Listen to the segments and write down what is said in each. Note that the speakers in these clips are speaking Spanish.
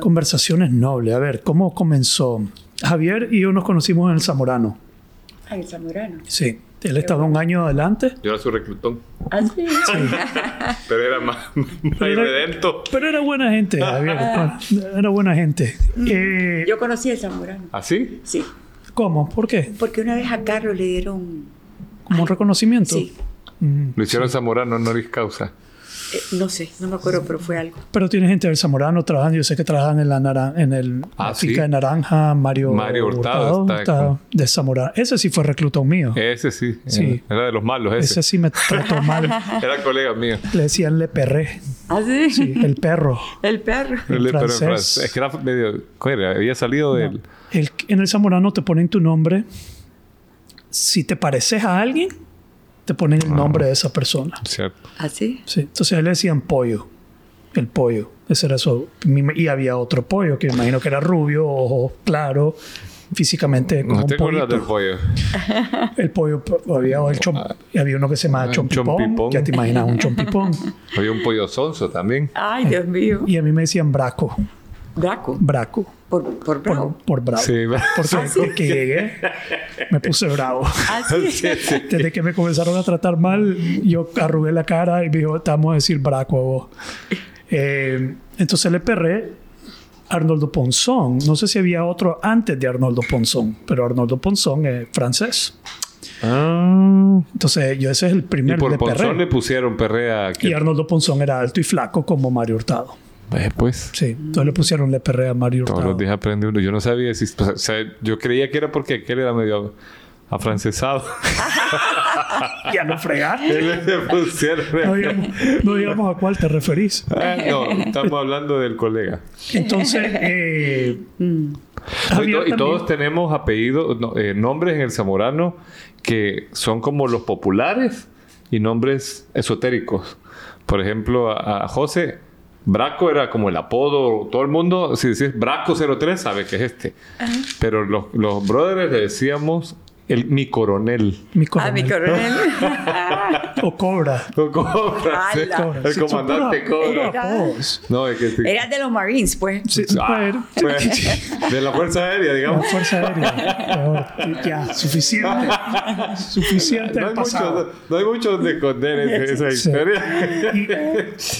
Conversaciones nobles. A ver, ¿cómo comenzó? Javier y yo nos conocimos en el Zamorano. Ah, el Zamorano. Sí. Él estaba un año adelante. Yo era su reclutón. Ah, sí. Pero era más, más Pero era- redento. Pero era buena gente, Javier. Era buena gente. Eh, Yo conocí el Zamorano. ¿Así? Sí. ¿Cómo? ¿Por qué? Porque una vez a Carlos le dieron. ¿Como un reconocimiento? Sí. Mm. Lo hicieron Zamorano honoris causa. Eh, no sé, no me acuerdo, pero fue algo. Pero tiene gente del Zamorano trabajando. Yo sé que trabajan en la, naran- en el, Ah, sí. finca de Naranja. Mario, Mario Hurtado está con- de Zamorano. Ese sí fue reclutón mío. Ese sí. Sí. Era de los malos, Ese ese. sí me trató mal. Era colega mío. Le decían Le Perré. Ah, sí. Sí, el perro. El perro. En francés. francés. Es que era medio. ¿cómo era? Había salido del. El- en el Zamorano te ponen tu nombre. Si te pareces a alguien, te ponen Ah. el nombre de esa persona. ¿Cierto? ¿Ah, sí? Sí. Entonces a él le decían pollo. El pollo. Ese era eso. Y había otro pollo que me imagino que era rubio, ojo claro, físicamente como ¿No un te acuerdas del pollo? El pollo, había, el chom- y había uno que se llamaba Ah, chompipón. chompipón. Ya te imaginas un chompipón. Había un pollo sonso también. Ay, Dios mío. y a mí me decían braco. Braco. Braco. Por, por bravo. Por, por bravo. Sí, Porque Ah, sí. desde que llegué me puse bravo. Ah, sí. Desde que me comenzaron a tratar mal, yo arrugué la cara y me dijo, te vamos a decir braco a vos. Eh, entonces le perré Arnoldo Ponzón. No sé si había otro antes de Arnoldo Ponzón, pero Arnoldo Ponzón es francés. Ah. Entonces yo ese es el Y primer por Le Ponzón Perré. le pusieron perrea. Y Que... Arnoldo Ponzón era alto y flaco como Mario Hurtado. Eh, pues. Sí, entonces le pusieron Le Perré a Mario Todos Hurtado. los días aprende uno. Yo no sabía si. o sea, yo creía que era porque aquel era medio afrancesado. Ya no pusieron- No digamos, no digamos a cuál te referís. Ah, no, estamos hablando del colega. Entonces, eh, Javier y, to- y todos tenemos apellidos, no, eh, nombres en el zamorano que son como los populares y nombres esotéricos. Por ejemplo, a, a José, Braco era como el apodo. Todo el mundo, si decís Braco 03, sabe que es este. Pero los, los brothers le decíamos el, mi coronel. mi Ah, mi coronel. coronel. O Cobra. O Cobra, sí. Cobra. El Sí, comandante Cobra. apodos. No, es que sí. Era de los Marines, pues. Sí, Ah, bueno, pues, de la Fuerza Aérea, la digamos. Fuerza Aérea. Ya, suficiente. Suficiente No hay, pasado. mucho, no hay mucho donde esconder ese- esa Sí. historia.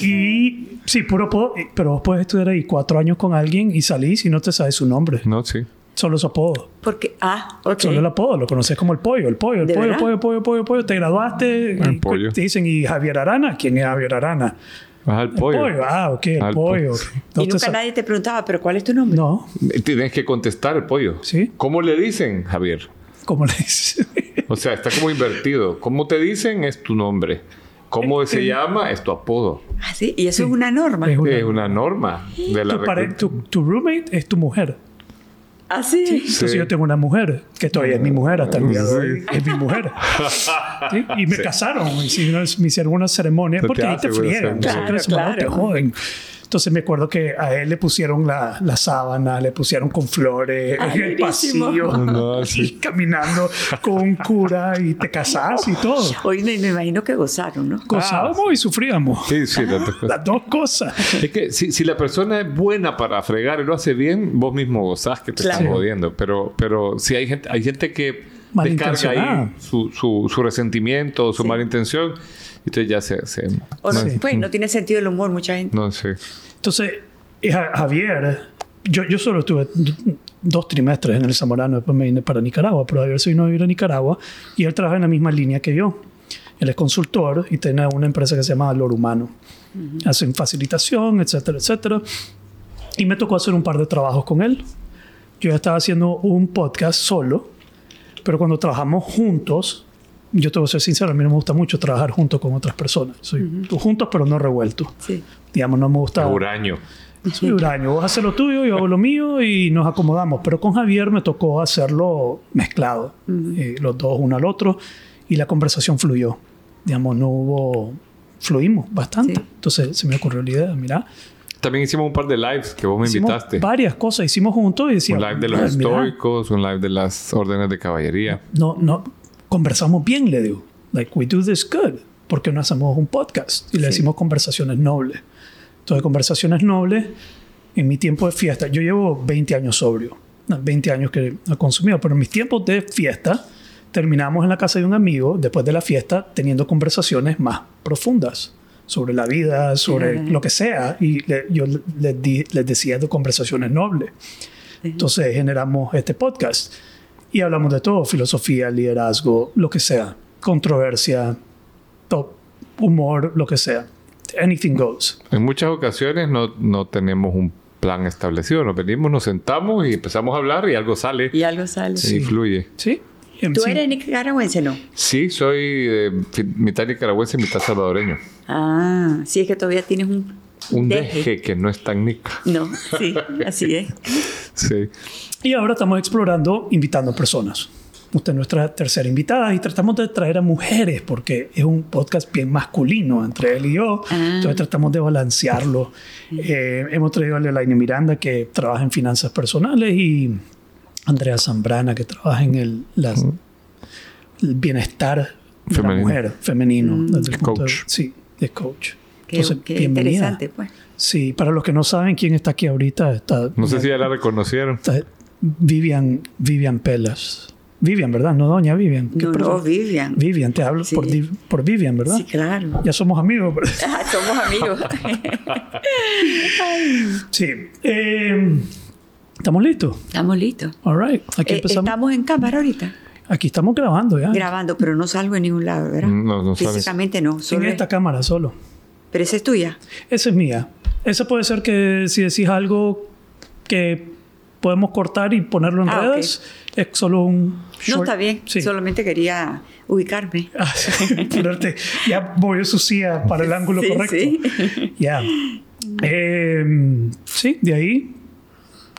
Y, y sí, puro apodo. Pero vos puedes estudiar ahí cuatro años con alguien y salís y no te sabes su nombre. No, sí. Solo su apodo. Porque, ah, ok. Solo el apodo, lo conoces como el pollo, el pollo, el ¿De pollo, el pollo, el pollo, el pollo, el pollo. Te graduaste. El y pollo. Te dicen, ¿y Javier Arana? ¿Quién es Javier Arana? Ajá, el El pollo. pollo. Ah, ok, el Ah, el pollo. pollo. Y te nunca nadie te preguntaba, ¿pero cuál es tu nombre? No, Tienes que contestar el pollo. Sí. ¿Cómo le dicen, Javier? ¿cómo le dices? O sea, está como invertido. ¿Cómo te dicen? Es tu nombre. ¿Cómo Eh, se llama? Es tu apodo. Ah, sí. Y eso es una norma. Es una- Es una norma de la tu, tu, tu roommate es tu mujer. Ah, sí. Entonces Sí. yo tengo una mujer, que todavía es mi mujer hasta el día de hoy. Es mi mujer. ¿Sí? Y me casaron, me hicieron, me hicieron una ceremonia, porque ahí te friegan. claro, o sea, que eres malo, te claro. joden. Entonces me acuerdo que a él le pusieron la, la sábana, le pusieron con flores Ay, en el pasillo. No, y sí. caminando con un cura y te casás y todo. Hoy me, me imagino que gozaron, ¿no? Gozábamos y sufríamos. Sí, sí. las dos cosas. Las dos cosas. Es que si, si la persona es buena para fregar y lo hace bien, vos mismo gozás que te Claro. están jodiendo. Pero, pero si hay gente, hay gente que descarga ahí su, su, su resentimiento, su Sí. mala intención, entonces ya se... se O no, Sí. pues no tiene sentido el humor mucha gente. no sé. Entonces, eh, Ja- Javier, yo, yo solo estuve dos trimestres en el Zamorano, después me vine para Nicaragua, pero Javier se vino a vivir a Nicaragua y él trabaja en la misma línea que yo. Él es consultor y tiene una empresa que se llama Valor Humano. Hacen facilitación, etcétera, etcétera. Y me tocó hacer un par de trabajos con él. Yo estaba haciendo un podcast solo, pero cuando trabajamos juntos, yo te voy a ser sincero, a mí no me gusta mucho trabajar junto con otras personas. Soy juntos, pero no revueltos. Sí. Digamos, no me gusta. Huraño. Soy huraño. Vos haces lo tuyo, yo hago lo mío y nos acomodamos. Pero con Javier me tocó hacerlo mezclado. Eh, los dos uno al otro. Y la conversación fluyó. Digamos, no hubo... Fluimos bastante. Sí. Entonces se me ocurrió la idea, mira. También hicimos un par de lives que vos me hicimos invitaste. varias cosas. Hicimos juntos y decíamos... Un live de los "Ah, mira, estoicos, un live de las órdenes de caballería. No, no... Conversamos bien, le digo. Like, we do this good. ¿Por qué no hacemos un podcast? Y le Sí. decimos conversaciones nobles. Entonces, conversaciones nobles en mi tiempo de fiesta, yo llevo 20 años sobrio, no, 20 años que he consumido, pero en mis tiempos de fiesta terminamos en la casa de un amigo después de la fiesta teniendo conversaciones más profundas sobre la vida, sobre Ajá. lo que sea, y le- yo le- les, di- les decía de conversaciones nobles. Entonces generamos este podcast y hablamos de todo, filosofía, liderazgo, lo que sea, controversia, to- humor, lo que sea. Anything goes. En muchas ocasiones no, no tenemos un plan establecido. Nos venimos, nos sentamos y empezamos a hablar y algo sale Y algo sale. y fluye. ¿Sí? ¿Tú sí. eres nicaragüense, no? Sí, soy eh, mitad nicaragüense y mitad salvadoreño. Ah, sí, es que todavía tienes un, Un deje que no es tan nica. No, sí, así es. Sí. Y ahora estamos explorando invitando personas. Usted es nuestra tercera invitada y tratamos de traer a mujeres porque es un podcast bien masculino entre él y yo. Ah. Entonces tratamos de balancearlo. Eh, hemos traído a Elaine Miranda que trabaja en finanzas personales y Andrea Zambrana que trabaja en el, las- el bienestar de la Femenino. mujer femenino. desde el punto de- Coach. sí, de coach. Qué, Entonces, qué bienvenida. interesante, pues. Sí, para los que no saben quién está aquí ahorita, está, No sé si ya la reconocieron. está Vivian, Vivian Pelas. Vivian, ¿verdad? No, doña Vivian. ¿Qué No, no? Vivian. Vivian, te hablo Sí. por, Vivian, ¿verdad? Sí, claro. Ya somos amigos. Ah, somos amigos. sí. Eh, ¿Estamos listos? Estamos listos. All right. Aquí Eh, empezamos. estamos en cámara ahorita, Aquí estamos grabando ya. grabando, pero no salgo en ningún lado, ¿verdad? No, no. Físicamente no. en Solo es- esta cámara solo. Pero esa es tuya. Esa es mía. Esa puede ser que si decís algo que podemos cortar y ponerlo en Ah, redes, es solo un No short- está bien. Sí. Solamente quería ubicarme. Ah, sí, ponerte- ya movió su silla para el ángulo Sí, correcto. sí. Ya. Eh, sí, de ahí.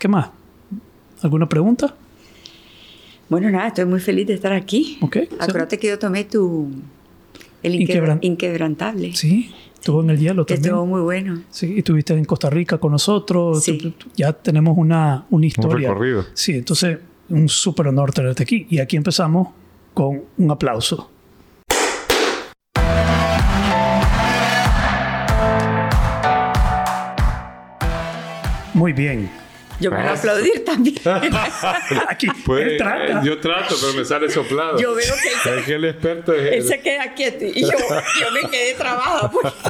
¿Qué más? ¿Alguna pregunta? Bueno, nada, estoy muy feliz de estar aquí. Ok, sí. Acuérdate que yo tomé tu. El Inquebran- inquebra- inquebrantable. Sí, estuvo en el hielo Que también. estuvo muy bueno. Sí, y estuviste en Costa Rica con nosotros. Sí. Tú- tú- Ya tenemos una, una historia. recorrido. Sí, entonces un súper honor tenerte aquí. Y aquí empezamos con un aplauso. Muy bien. Yo me voy a aplaudir también. Aquí, Pues, él trata. eh, yo trato, pero me sale soplado. Yo veo que él se- Es que el experto es Él se queda quieto y yo, yo me quedé trabada. pues.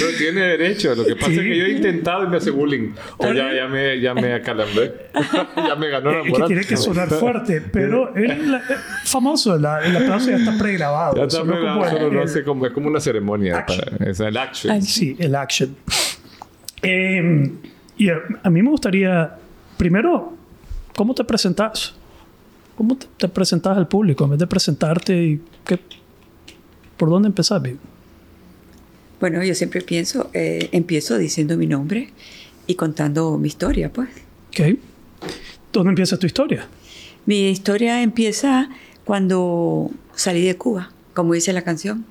No tiene derecho. Lo que pasa Sí. es que yo he intentado y me hace bullying. O ya, ya me, ya me acalambré. ya me ganó la Es que moral. tiene que sonar fuerte, pero él la- eh, famoso, la- el aplauso ya está pregrabado. Ya está solo lo hace como, es como una ceremonia. Action. Para, es el action. Sí, el action. Eh, y a, a mí me gustaría, primero, ¿cómo te presentas? ¿Cómo te, te presentas al público en vez de presentarte y qué, por dónde empezás? Vivi? Bueno, yo siempre pienso, eh, empiezo diciendo mi nombre y contando mi historia, pues. Ok. ¿Dónde empieza tu historia? Mi historia empieza cuando salí de Cuba, como dice la canción.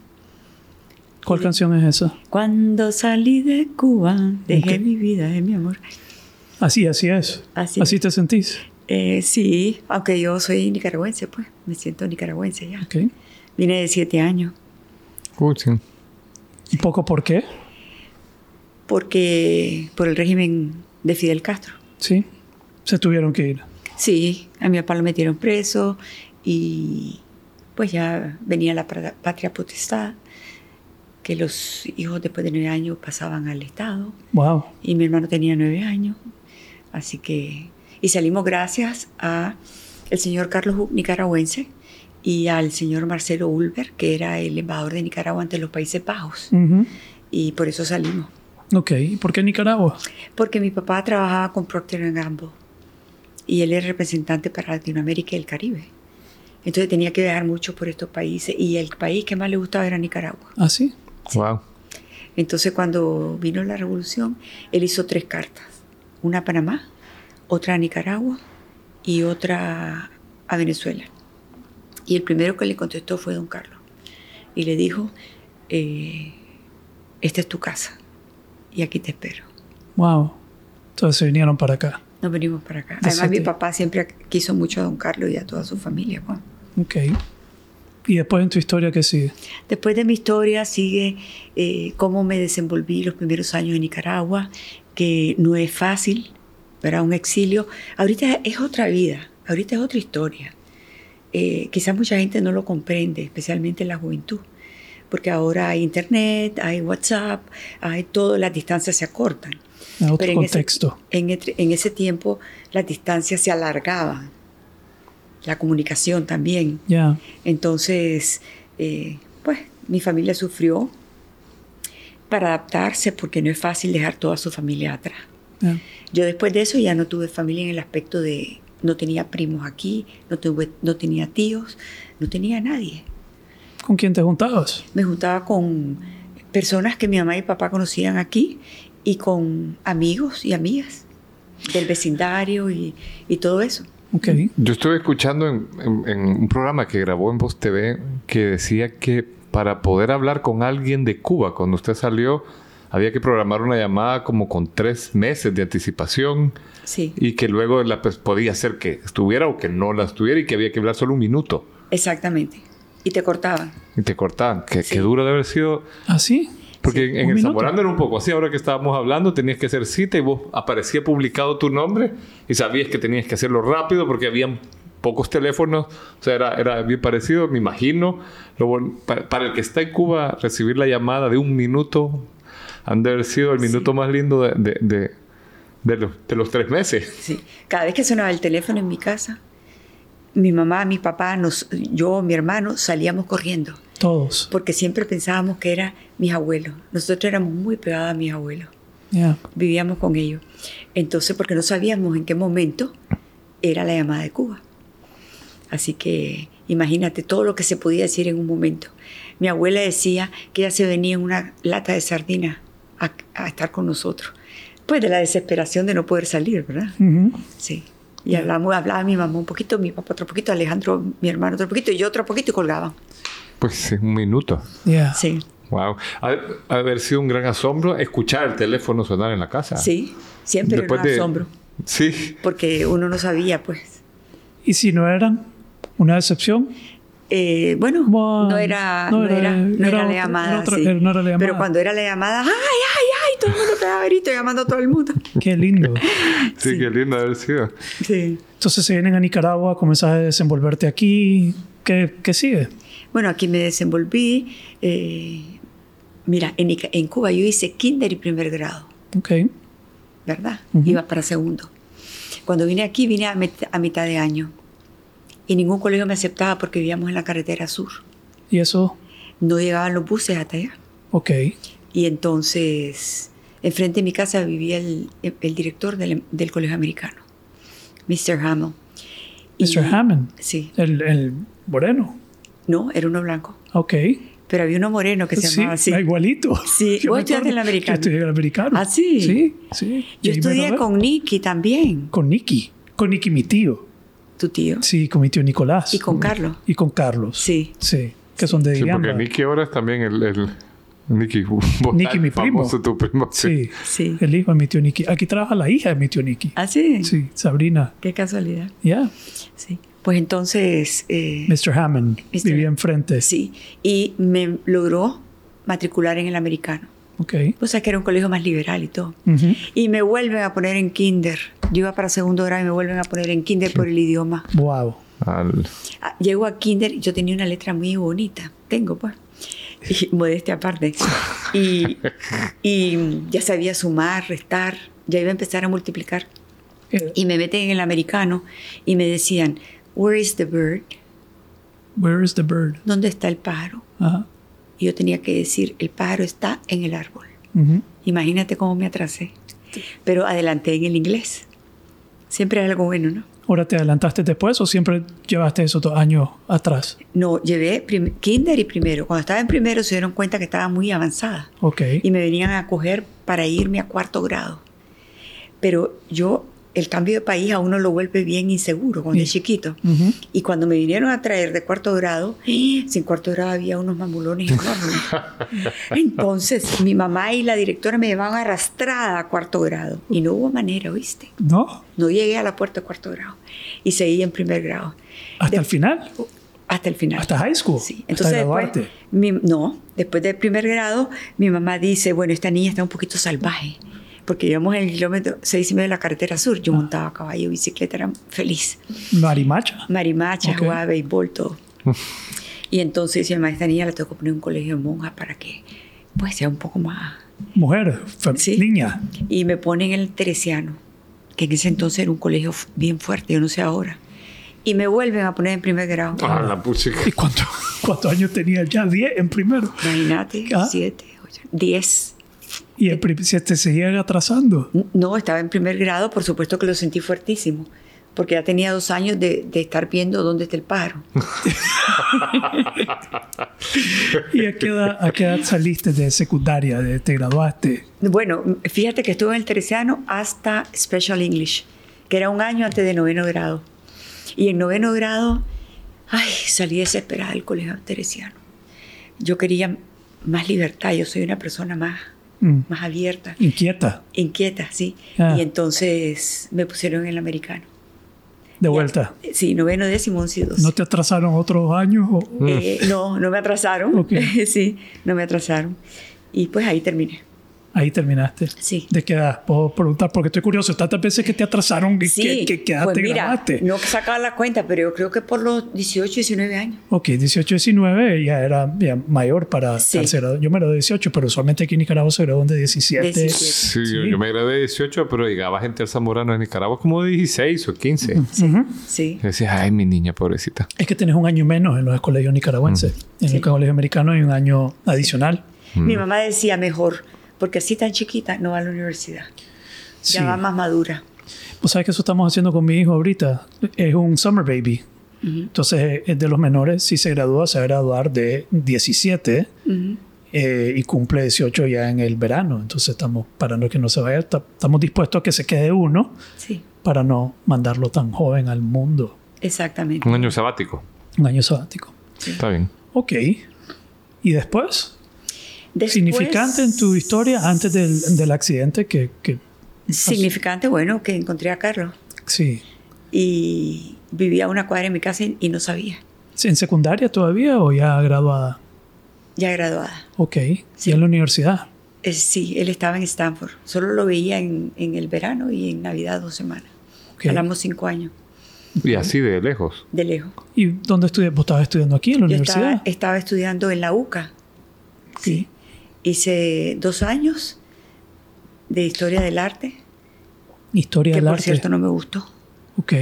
¿Cuál canción es esa? Cuando salí de Cuba, dejé mi vida, de mi amor. Así, así es. Así. te sentís. Eh, sí, aunque yo soy nicaragüense, pues, me siento nicaragüense ya. Ok. Vine de siete años, Uy, sí. ¿Un poco por qué? porque por el régimen de Fidel Castro. Sí. Se tuvieron que ir. Sí, a mi papá lo metieron preso y pues ya venía la patria potestad, que los hijos después de nueve años pasaban al Estado Wow. y mi hermano tenía nueve años, así que y salimos gracias a el señor Carlos nicaragüense y al señor Marcelo Ulber, que era el embajador de Nicaragua ante los Países Bajos y por eso salimos, Ok. ¿Y por qué Nicaragua? porque mi papá trabajaba con Procter Gamble y él es representante para Latinoamérica y el Caribe. Entonces tenía que viajar mucho por estos países y el país que más le gustaba era Nicaragua. ¿Ah, sí? Wow. Entonces cuando vino la revolución, él hizo tres cartas. Una a Panamá, otra a Nicaragua y otra a Venezuela. Y el primero que le contestó fue don Carlos. Y le dijo, eh, esta es tu casa y aquí te espero. Wow. Entonces se vinieron para acá. Nos venimos para acá. De Además mi papá siempre quiso mucho a don Carlos y a toda su familia. Juan. Ok. ¿Y después en tu historia qué sigue? Después de mi historia sigue eh, cómo me desenvolví los primeros años en Nicaragua, que no es fácil, ¿verdad? Un exilio. Ahorita es otra vida, ahorita es otra historia. Eh, quizás mucha gente no lo comprende, especialmente la juventud, porque ahora hay internet, hay WhatsApp, hay todo, las distancias se acortan. En otro Pero en ese- contexto. en, et- en ese tiempo las distancias se alargaban, la comunicación también. Entonces, eh, pues mi familia sufrió para adaptarse porque no es fácil dejar toda su familia atrás. Yo después de eso ya no tuve familia en el aspecto de no tenía primos aquí, no, tuve, no tenía tíos, no tenía nadie. ¿Con quién te juntabas? Me juntaba con personas que mi mamá y papá conocían aquí y con amigos y amigas del vecindario y, y todo eso. Yo estuve escuchando en, en- en un programa que grabó en Voz TV que decía que para poder hablar con alguien de Cuba cuando usted salió había que programar una llamada como con tres meses de anticipación Sí, y que luego la, pues, podía ser que estuviera o que no la estuviera y que había que hablar solo un minuto exactamente. Y te cortaban. y te cortaban. Que, Sí. que duro de haber sido ¿Ah, sí? Porque en Un el. Zamorano era un poco así, ahora que estábamos hablando, tenías que hacer cita y vos aparecía publicado tu nombre y sabías que tenías que hacerlo rápido porque habían pocos teléfonos, o sea, era, era bien parecido, me imagino. Lo bon- para, para el que está en Cuba, recibir la llamada de un minuto han de haber sido el minuto más lindo de, de, de- de los, de los tres meses. Sí. Cada vez que sonaba el teléfono en mi casa, mi mamá, mi papá, nos, yo, mi hermano, salíamos corriendo. Todos. Porque siempre pensábamos que eran mis abuelos. Nosotros éramos muy pegados a mis abuelos. Ya. Vivíamos con ellos. Entonces, porque no sabíamos en qué momento era la llamada de Cuba. Así que imagínate todo lo que se podía decir en un momento. Mi abuela decía que ella se venía en una lata de sardinas a, a estar con nosotros. Pues de la desesperación de no poder salir, ¿verdad? Ujú. Sí. Y hablamos, hablaba mi mamá un poquito, mi papá otro poquito, Alejandro, mi hermano otro poquito, y yo otro poquito y colgaban. Pues un minuto. Ya. Sí, Wow. Ha, ha de haber sido un gran asombro escuchar el teléfono sonar en la casa. sí, siempre era un de- asombro, Sí. porque uno no sabía, pues. ¿Y si no eran una decepción? Eh, bueno, no era, no no era- era, no era era la llamada, era otra- sí. era- no era la llamada. Pero cuando era la llamada, ¡ay, ay, ay! Todo el mundo pegaba grito llamando a todo el mundo. Qué lindo. Sí, Sí. qué lindo haber sido. Sí. Entonces se vienen a Nicaragua, comenzás a desenvolverte aquí. ¿Qué, qué sigue? Bueno, aquí me desenvolví. eh, mira, en, en Cuba yo hice kinder y primer grado. Ok. ¿verdad? Iba para segundo. Cuando vine aquí, vine a, met- a mitad de año. Y ningún colegio me aceptaba porque vivíamos en la carretera sur. ¿Y eso? No llegaban los buses hasta allá. Ok. Y entonces, enfrente de mi casa vivía el, el director del, del colegio americano, Mr. Y- Mr. Hammond. Sí. El, el moreno. No, era uno blanco. Ok. Pero había uno moreno que se sí, llamaba así. igualito. Sí, Yo vos estudiaste en el americano. Yo estudié en el americano. Ah, sí. Sí, sí. Yo estudié con Nicky también, Con Nicky. Con Nicky, mi tío. tu tío. Sí, con mi tío Nicolás. Y con Carlos. Y con Carlos. Sí. Sí. Que son de Sí, porque. Nicky ahora es también el... el Nicky, Nicky, mi primo. famoso, tu primo. Sí. Sí. El hijo de mi tío Nicky. Aquí trabaja la hija de mi tío Nicky. ¿Ah, sí? Sí, Sabrina. Qué casualidad. Ya. Sí. Pues entonces, eh, Mr. Hammond. Mr. Vivía enfrente. sí, y me logró matricular en el americano. Ok. O sea que era un colegio más liberal y todo. Ujú. Y me vuelven a poner en kinder. Yo iba para segundo grado y me vuelven a poner en kinder por el idioma. Wow. Al- Ah, Llego a kinder y yo tenía una letra muy bonita. Tengo, pues. Y modestia aparte. Y, y ya sabía sumar, restar. Ya iba a empezar a multiplicar. Eh, Y me meten en el americano y me decían, Where is the bird? Where is the bird? ¿Dónde está el pájaro? Ajá. Y yo tenía que decir, el pájaro está en el árbol. Ujú. Imagínate cómo me atrasé. Pero adelanté en el inglés. Siempre es algo bueno, ¿no? ¿Ahora te adelantaste después o siempre llevaste esos dos años atrás? No, llevé kinder y primero. Cuando estaba en primero se dieron cuenta que estaba muy avanzada Ok. y me venían a coger para irme a cuarto grado. Pero yo, el cambio de país a uno lo vuelve bien inseguro cuando Sí. es chiquito. Y cuando me vinieron a traer de cuarto grado, ¡eh! sin cuarto grado había unos mamulones enormes. Entonces mi mamá y la directora me llevaban arrastrada a cuarto grado. Y no hubo manera, ¿oíste? ¿No? No llegué a la puerta de cuarto grado. Y seguí en primer grado. ¿Hasta De- el final? Hasta el final. ¿Hasta high school? Sí. ¿Hasta Entonces después, graduarte? mi- no, después del primer grado, mi mamá dice, bueno, esta niña está un poquito salvaje. Porque íbamos en el kilómetro seis y medio de la carretera sur. Yo montaba a caballo, bicicleta, era feliz. Marimacha. Marimacha, Ok. jugaba béisbol, todo. y entonces esta niña la tengo que poner en un colegio de monjas para que pues sea un poco más... Mujer, Sí. niña. Y me ponen en el Teresiano, que en ese entonces era un colegio bien fuerte, yo no sé ahora. Y me vuelven a poner en primer grado. Ah, la puchica. ¿Y cuánto- cuántos años tenía ya? 10 en primero. Imagínate, Ah. siete, ocho, diez. Y el se te seguían atrasando. No, estaba en primer grado, por supuesto que lo sentí fuertísimo, porque ya tenía dos años de, de estar viendo dónde está el pájaro. ¿Y a qué edad, a qué edad saliste de secundaria? De, ¿Te graduaste? Bueno, fíjate que estuve en el Teresiano hasta Special English, que era un año antes de noveno grado. Y en noveno grado, ay, salí desesperada del colegio Teresiano. Yo quería más libertad, yo soy una persona más, Mm. más abierta, Inquieta. inquieta, sí. Ah. Y entonces me pusieron en el americano. De vuelta. Sí, noveno, décimo, once y doce. ¿No te atrasaron otros años? o- Eh, no, no me atrasaron. Sí, no me atrasaron. Y pues ahí terminé. Ahí terminaste. Sí. ¿De qué edad? Puedo preguntar porque estoy curioso. Tantas veces que te atrasaron y Sí, que, que, pues te mira, graduaste. no sacaba la cuenta, pero yo creo que por los 18, 19 años. Ok, 18, 19 ya era ya mayor para Sí. Yo me gradué de 18, pero usualmente aquí en Nicaragua se graduan de 17. 17. Sí, Yo, Sí. yo me gradué de 18, pero llegaba gente al Zamorano de Nicaragua como de 16 o 15. Ujú. Sí. Y decía, ay, mi niña pobrecita. Es que tenés un año menos en los colegios nicaragüenses. En Sí. el colegio americano hay un año adicional. Mi mamá decía mejor, porque así tan chiquita no va a la universidad. Sí. Ya va más madura. Pues sabes que eso estamos haciendo con mi hijo ahorita. Es un summer baby. Entonces, es de los menores, si se gradúa, se va a graduar de 17 Ujú. eh, y cumple 18 ya en el verano. Entonces, estamos parando que no se vaya. Ta- Estamos dispuestos a que se quede uno Sí, para no mandarlo tan joven al mundo. exactamente. Un año sabático. Un año sabático. Está bien. Ok. ¿Y después? Después- significante en tu historia antes del, del accidente que, que Significante, bueno, que encontré a Carlos sí. y vivía a una cuadra en mi casa y, y no sabía. ¿Sí, ¿En secundaria todavía o ya graduada? Ya graduada. Ok. Sí. ¿Y en la universidad? Eh, sí, él estaba en Stanford. Solo lo veía en, en el verano y en Navidad dos semanas. Hablamos cinco años, Y así de lejos. de lejos. ¿Y dónde estudias? ¿Vos estabas estudiando aquí en la Yo universidad? estaba, estaba estudiando en la UCA. Sí. Hice dos años de historia del arte, Historia que del por arte. cierto no me gustó. Ok.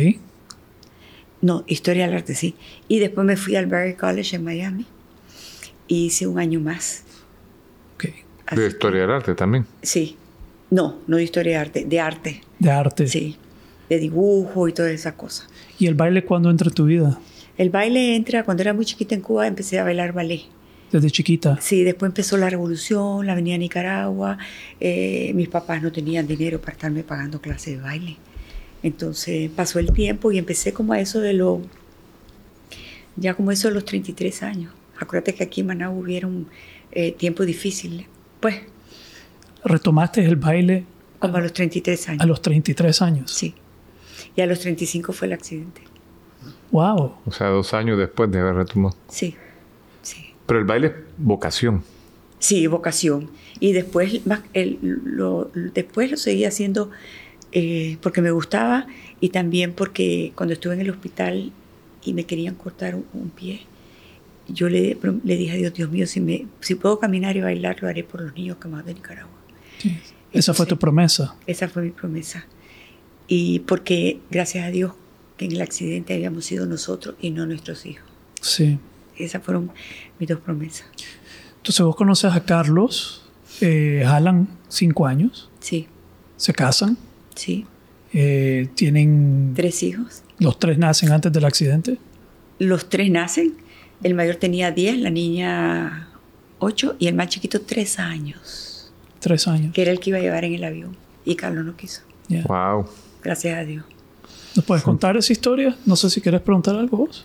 No, historia del arte sí. Y después me fui al Berry College en Miami y hice un año más. Ok. Así De que- historia del arte también. Sí. No, no de historia de arte, de arte. De arte. Sí. De dibujo y todas esas cosas. ¿Y el baile cuándo entra en tu vida? El baile entra, cuando era muy chiquita en Cuba, empecé a bailar ballet. Desde chiquita. Sí, después empezó la revolución, la Avenida Nicaragua. eh, mis papás no tenían dinero para estarme pagando clases de baile. Entonces pasó el tiempo y empecé como a eso de lo, ya como eso de los 33 años. Acuérdate que aquí en Managua hubieron eh, tiempos difíciles. Pues, Retomaste el baile como a los 33 años. a los 33 años. Sí. Y a los 35 fue el accidente. Wow. O sea, dos años después de haber retomado. Sí. Pero el baile es vocación. Sí, vocación. Y después, más- el- lo, después lo seguí haciendo eh, porque me gustaba y también porque cuando estuve en el hospital y me querían cortar un, un pie, yo le, le dije a Dios, Dios mío, si, me, si puedo caminar y bailar, lo haré por los niños que más de Nicaragua. Sí. Esa fue tu Entonces, promesa. Esa fue mi promesa. Y porque, gracias a Dios, que en el accidente habíamos sido nosotros y no nuestros hijos. Sí. Esas fueron mis dos promesas. Entonces vos conoces a Carlos, eh, jalan cinco años, Sí, se casan, sí. eh, tienen... Tres hijos. Los tres nacen antes del accidente. Los tres nacen. El mayor tenía 10, la niña 8 y el más chiquito 3 años, Tres años. que era el que iba a llevar en el avión. Y Carlos no quiso. Ya. Wow. Gracias a Dios. ¿Nos puedes contar esa historia? No sé si quieres preguntar algo vos.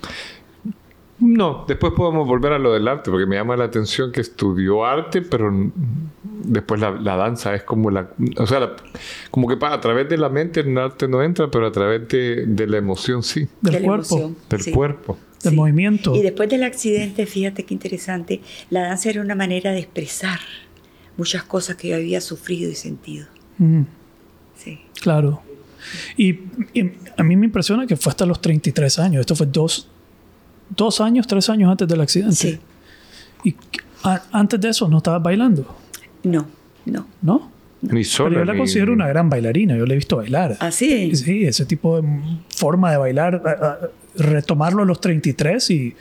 No, después podemos volver a lo del arte, porque me llama la atención que estudió arte, pero después la, la danza es como la... O sea, la- como que a través de la mente el arte no entra, pero a través de, de la emoción sí, Del De cuerpo, emoción. del Sí. cuerpo. del Sí. movimiento. Y después del accidente, fíjate qué interesante, la danza era una manera de expresar muchas cosas que yo había sufrido y sentido. Mm, Sí. claro. Y, y a mí me impresiona que fue hasta los 33 años. Esto fue dos, dos años, tres años antes del accidente. Sí. Y a- antes de eso no estabas bailando, No, no. ¿no? Ni solo. Pero yo la ni- considero una gran bailarina. Yo la he visto bailar. Así. Sí, ese tipo de forma de bailar, a- a- retomarlo a los 33 y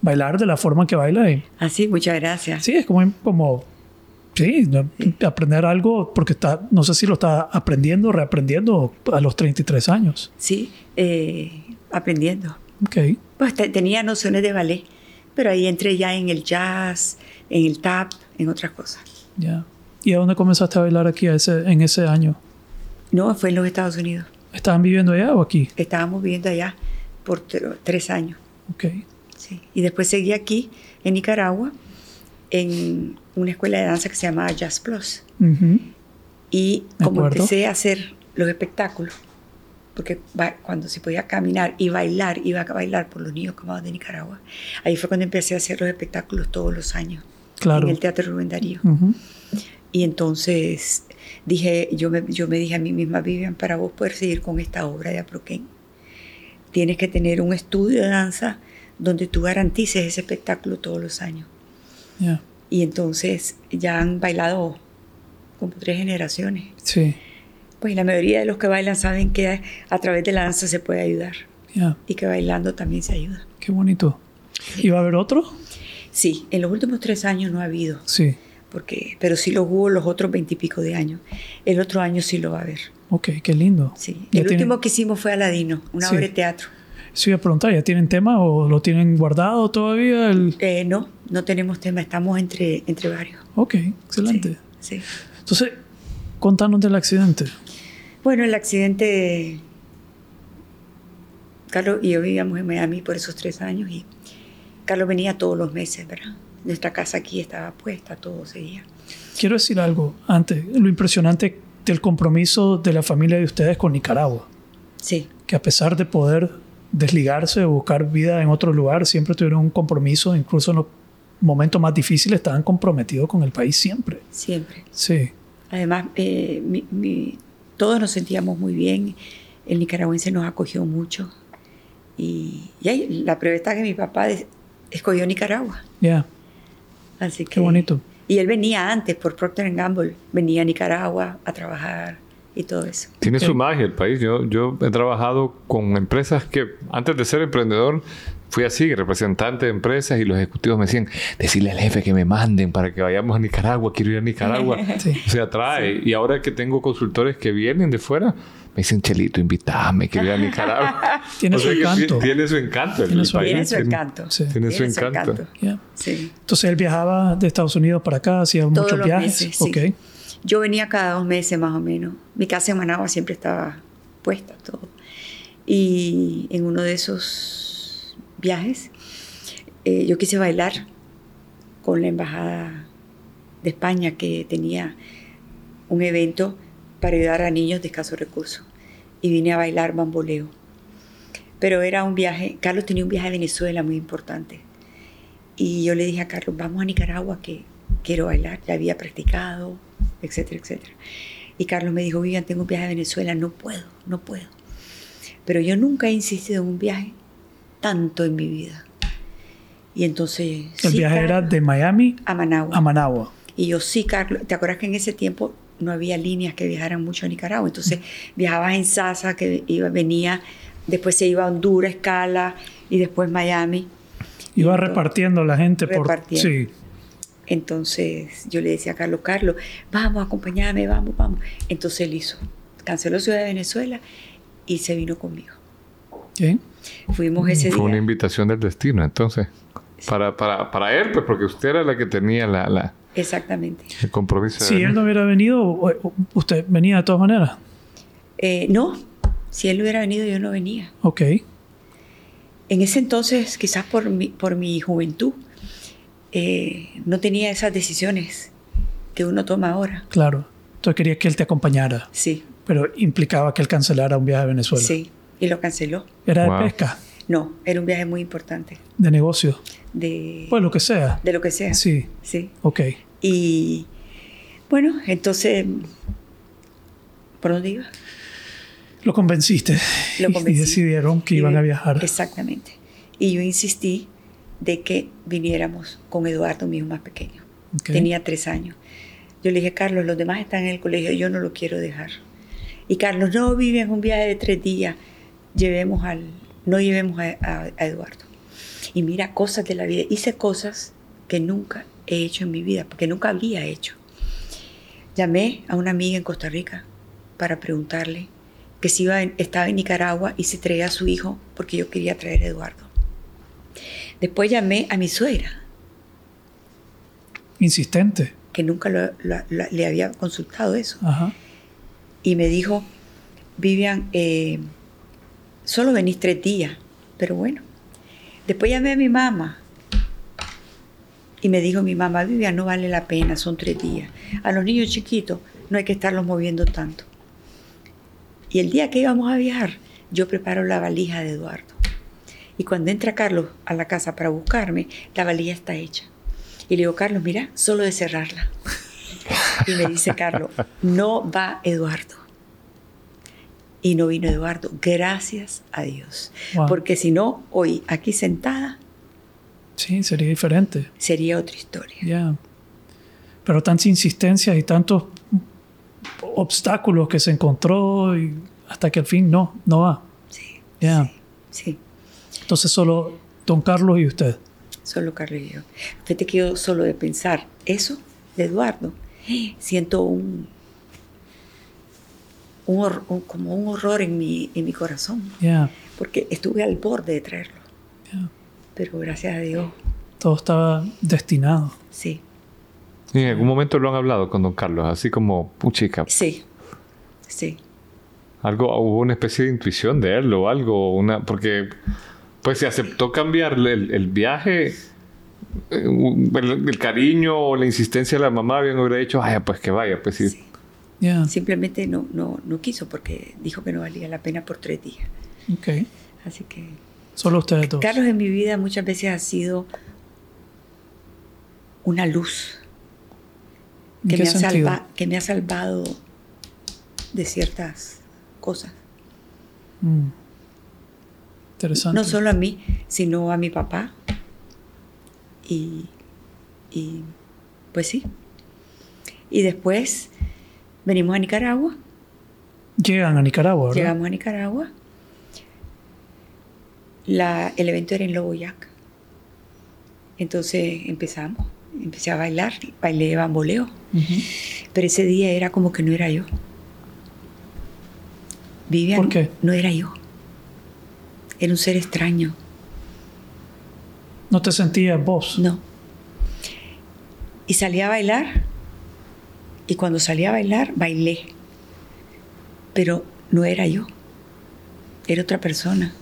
bailar de la forma que baila. y- Así, muchas gracias. sí, es como, como sí, no- aprender algo porque está, no sé si lo está aprendiendo o reaprendiendo a los 33 años. Sí, eh, aprendiendo. Ok, Pues te- tenía nociones de ballet, pero ahí entré ya en el jazz, en el tap, en otras cosas. ya. ¿Y a dónde comenzaste a bailar aquí a ese, en ese año? No, fue en los Estados Unidos. ¿Estaban viviendo allá o aquí? Estábamos viviendo allá por tre- tres años. Ok, Sí. Y después seguí aquí, en Nicaragua, en una escuela de danza que se llamaba Jazz Plus. Ujú. Y De como empecé a hacer los espectáculos, porque cuando se podía caminar y bailar, iba a bailar por los niños camados de Nicaragua, ahí fue cuando empecé a hacer los espectáculos todos los años claro. en el Teatro Rubén Darío. Ujú. Y entonces dije, yo me, yo me dije a mí misma, Vivian, para vos poder seguir con esta obra de Aproquén, tienes que tener un estudio de danza donde tú garantices ese espectáculo todos los años. Ya. Y entonces ya han bailado como tres generaciones. Sí, Pues la mayoría de los que bailan saben que a través de la danza se puede ayudar y que bailando también se ayuda. Qué bonito. ¿Y va a haber otro? Sí, en los últimos tres años no ha habido, Sí. porque, pero sí lo hubo los otros veintipico de años. El otro año sí lo va a haber. Ok, qué lindo. Sí. ¿Ya El tienen- último que hicimos fue Aladino, una Sí. obra de teatro. Sí, voy a preguntar, ¿ya tienen tema o lo tienen guardado todavía? El... Eh, no, no tenemos tema, estamos entre, entre varios. Ok, excelente. Sí, sí. Entonces, contanos del accidente. Bueno, el accidente, Carlos y yo vivíamos en Miami por esos tres años y Carlos venía todos los meses, ¿verdad? Nuestra casa aquí estaba puesta, todo seguía. Quiero decir algo antes, lo impresionante del compromiso de la familia de ustedes con Nicaragua, Sí, que a pesar de poder desligarse o buscar vida en otro lugar, siempre tuvieron un compromiso, incluso en los momentos más difíciles estaban comprometidos con el país siempre. siempre. Sí, Además, eh, mi- mi- todos nos sentíamos muy bien. El nicaragüense nos acogió mucho. Y, y ahí, la prueba está que mi papá des- escogió Nicaragua. ya, Así que, qué bonito. Y él venía antes por Procter Gamble. Venía a Nicaragua a trabajar y todo eso. Tiene su magia el país. Yo, yo he trabajado con empresas que antes de ser emprendedor fui así, representante de empresas y los ejecutivos me decían, decirle al jefe que me manden para que vayamos a Nicaragua, quiero ir a Nicaragua. Sí. Se atrae. Y ahora que tengo consultores que vienen de fuera, me dicen, Chelito, invítame, quiero ir a Nicaragua. Tiene O su sea que encanto. Tiene su encanto. Tiene su. Tiene encanto. sí. Tiene su encanto. Sí. Entonces él viajaba de Estados Unidos para acá, hacía Todos muchos los viajes. meses, sí. Ok. Yo venía cada dos meses más o menos. Mi casa en Managua siempre estaba puesta, todo. Y en uno de esos viajes, eh, yo quise bailar con la embajada de España que tenía un evento para ayudar a niños de escasos recursos. Y vine a bailar bamboleo. Pero era un viaje, Carlos tenía un viaje a Venezuela muy importante. Y yo le dije a Carlos, vamos a Nicaragua que quiero bailar, ya había practicado, etcétera, etcétera. Y Carlos me dijo, Vivian, tengo un viaje a Venezuela, no puedo, no puedo. Pero yo nunca he insistido en un viaje tanto en mi vida. Y entonces... El sí, viaje era Carlos, de Miami a Managua. a Managua. Y yo sí, Carlos, ¿te acuerdas que en ese tiempo no había líneas que viajaran mucho a Nicaragua? Entonces viajabas en Sasa, que iba, venía, después se iba a Honduras, Escala, y después Miami. Iba entonces- repartiendo la gente por... Repartiendo. Sí, Entonces yo le decía a Carlos, Carlos, vamos, acompáñame, vamos, vamos. Entonces él hizo, canceló Ciudad de Venezuela y se vino conmigo. Fuimos ese Fue una invitación del destino, entonces. Para, para, para él, pues, porque usted era la que tenía la, la- Exactamente. el compromiso. de Si él no hubiera venido, usted venía de todas maneras. Eh, no, si él hubiera venido, yo no venía. Ok, En ese entonces, quizás por mi, por mi juventud, eh, no tenía esas decisiones que uno toma ahora. claro. Entonces quería que él te acompañara, Sí, pero implicaba que él cancelara un viaje a Venezuela. sí. Y lo canceló. Era de Wow. pesca, No, era un viaje muy importante. de negocio, De, pues lo que sea. de lo que sea. Sí, Sí. ok. Y bueno, entonces ¿Por dónde iba? Lo convenciste. Lo y- convencí. Y decidieron que Y iban a viajar. Exactamente. Y yo insistí de que viniéramos con Eduardo, mi hijo más pequeño. Ok. Tenía tres años. Yo le dije, Carlos, los demás están en el colegio, yo no lo quiero dejar. Y Carlos, no, viven un viaje de tres días, llevemos al, no llevemos a, a- a Eduardo. Y mira, cosas de la vida. Hice cosas que nunca he hecho en mi vida, porque nunca había hecho. Llamé a una amiga en Costa Rica para preguntarle que si iba en- estaba en Nicaragua y si traía a su hijo, porque yo quería traer a Eduardo. Después llamé a mi suegra, Insistente. que nunca lo- lo- lo- le había consultado eso. Ajá. Y me dijo, Vivian, eh, solo venís tres días, pero bueno. Después llamé a mi mamá y me dijo mi mamá, Vivian, no vale la pena, son tres días. A los niños chiquitos no hay que estarlos moviendo tanto. Y el día que íbamos a viajar, yo preparo la valija de Eduardo. Y cuando entra Carlos a la casa para buscarme, la valija está hecha. Y le digo, Carlos, mira, solo de cerrarla. Y me dice Carlos, no va Eduardo. Y no vino Eduardo, gracias a Dios. Wow. Porque si no, hoy aquí sentada Sí, sería diferente. sería otra historia. Ya. Pero tantas insistencias y tantos obstáculos que se encontró y hasta que al fin no, no va. Sí, Ya. sí, Entonces solo don Carlos y usted. solo Carlos y yo. Fíjate que yo solo de pensar eso de Eduardo, siento un, un hor- un- como un horror en mi, en mi corazón, Ya. porque estuve al borde de traerlo. ya. Pero gracias a Dios, Todo estaba destinado. sí, Y en algún momento lo han hablado con don Carlos, así como, puchica, sí, sí. algo, hubo una especie de intuición de él o algo, una, porque pues se aceptó cambiar el, el viaje, eh, el, el cariño o la insistencia de la mamá bien hubiera dicho, ay, pues que vaya, pues sí. Sí. Ya. Simplemente no, no, no quiso porque dijo que no valía la pena por tres días. Ok. Así que Solo ustedes dos. Carlos en mi vida muchas veces ha sido una luz ¿En que me, ha salva- que me ha salvado de ciertas cosas. Mm. Interesante. No solo a mí, sino a mi papá. Y, y pues sí. Y después venimos a Nicaragua. Llegan a Nicaragua, ¿verdad? Llegamos a Nicaragua. La, el evento era en Loboyac. Entonces empezamos. Empecé a bailar. Bailé bamboleo. Pero ese día era como que no era yo. Vivian ¿Por qué? no era yo. Era un ser extraño. No te sentías vos. No. Y salí a bailar. Y cuando salí a bailar, bailé. Pero no era yo. Era otra persona.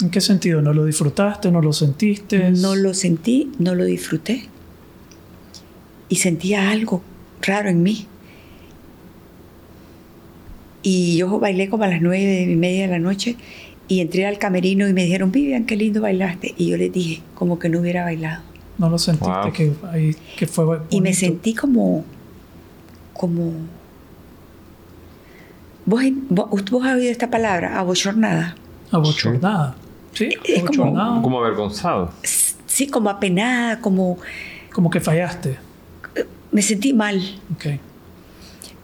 ¿En qué sentido? ¿No lo disfrutaste? ¿No lo sentiste? No lo sentí, no lo disfruté. Y sentía algo raro en mí. Y yo bailé como a las nueve y media de la noche y entré al camerino y me dijeron, Vivian, qué lindo bailaste. Y yo les dije, como que no hubiera bailado. No lo sentiste Wow. que, ahí, que fue Y me sentí como, como... ¿Vos, vos, vos has oído esta palabra? Abochornada. Abochornada. Sí, Es como- abochornada. Como avergonzado. Sí, como apenada, como... Como que fallaste. Me sentí mal. Ok.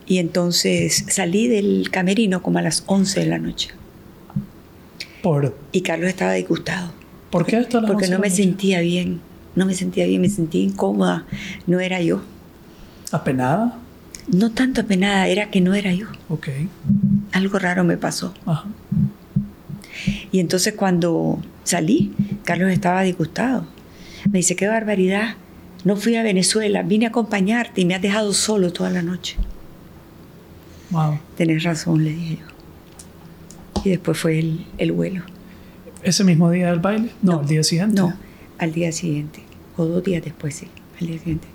Y entonces salí del camerino como a las 11 de la noche. ¿Por, Y Carlos estaba disgustado. ¿por qué hasta las Porque 11 de no me noche? sentía bien. No me sentía bien, me sentía incómoda. No era yo. ¿Apenada? No tanto apenada, era que no era yo. Ok. Algo raro me pasó. Ajá. Y entonces cuando salí, Carlos estaba disgustado. Me dice, qué barbaridad. No fui a Venezuela, vine a acompañarte y me has dejado solo toda la noche. Wow. Tenés razón, le dije yo. Y después fue el, el vuelo. ¿Ese mismo día del baile? No, No. el día siguiente. No, al día siguiente. O dos días después, sí, al día siguiente.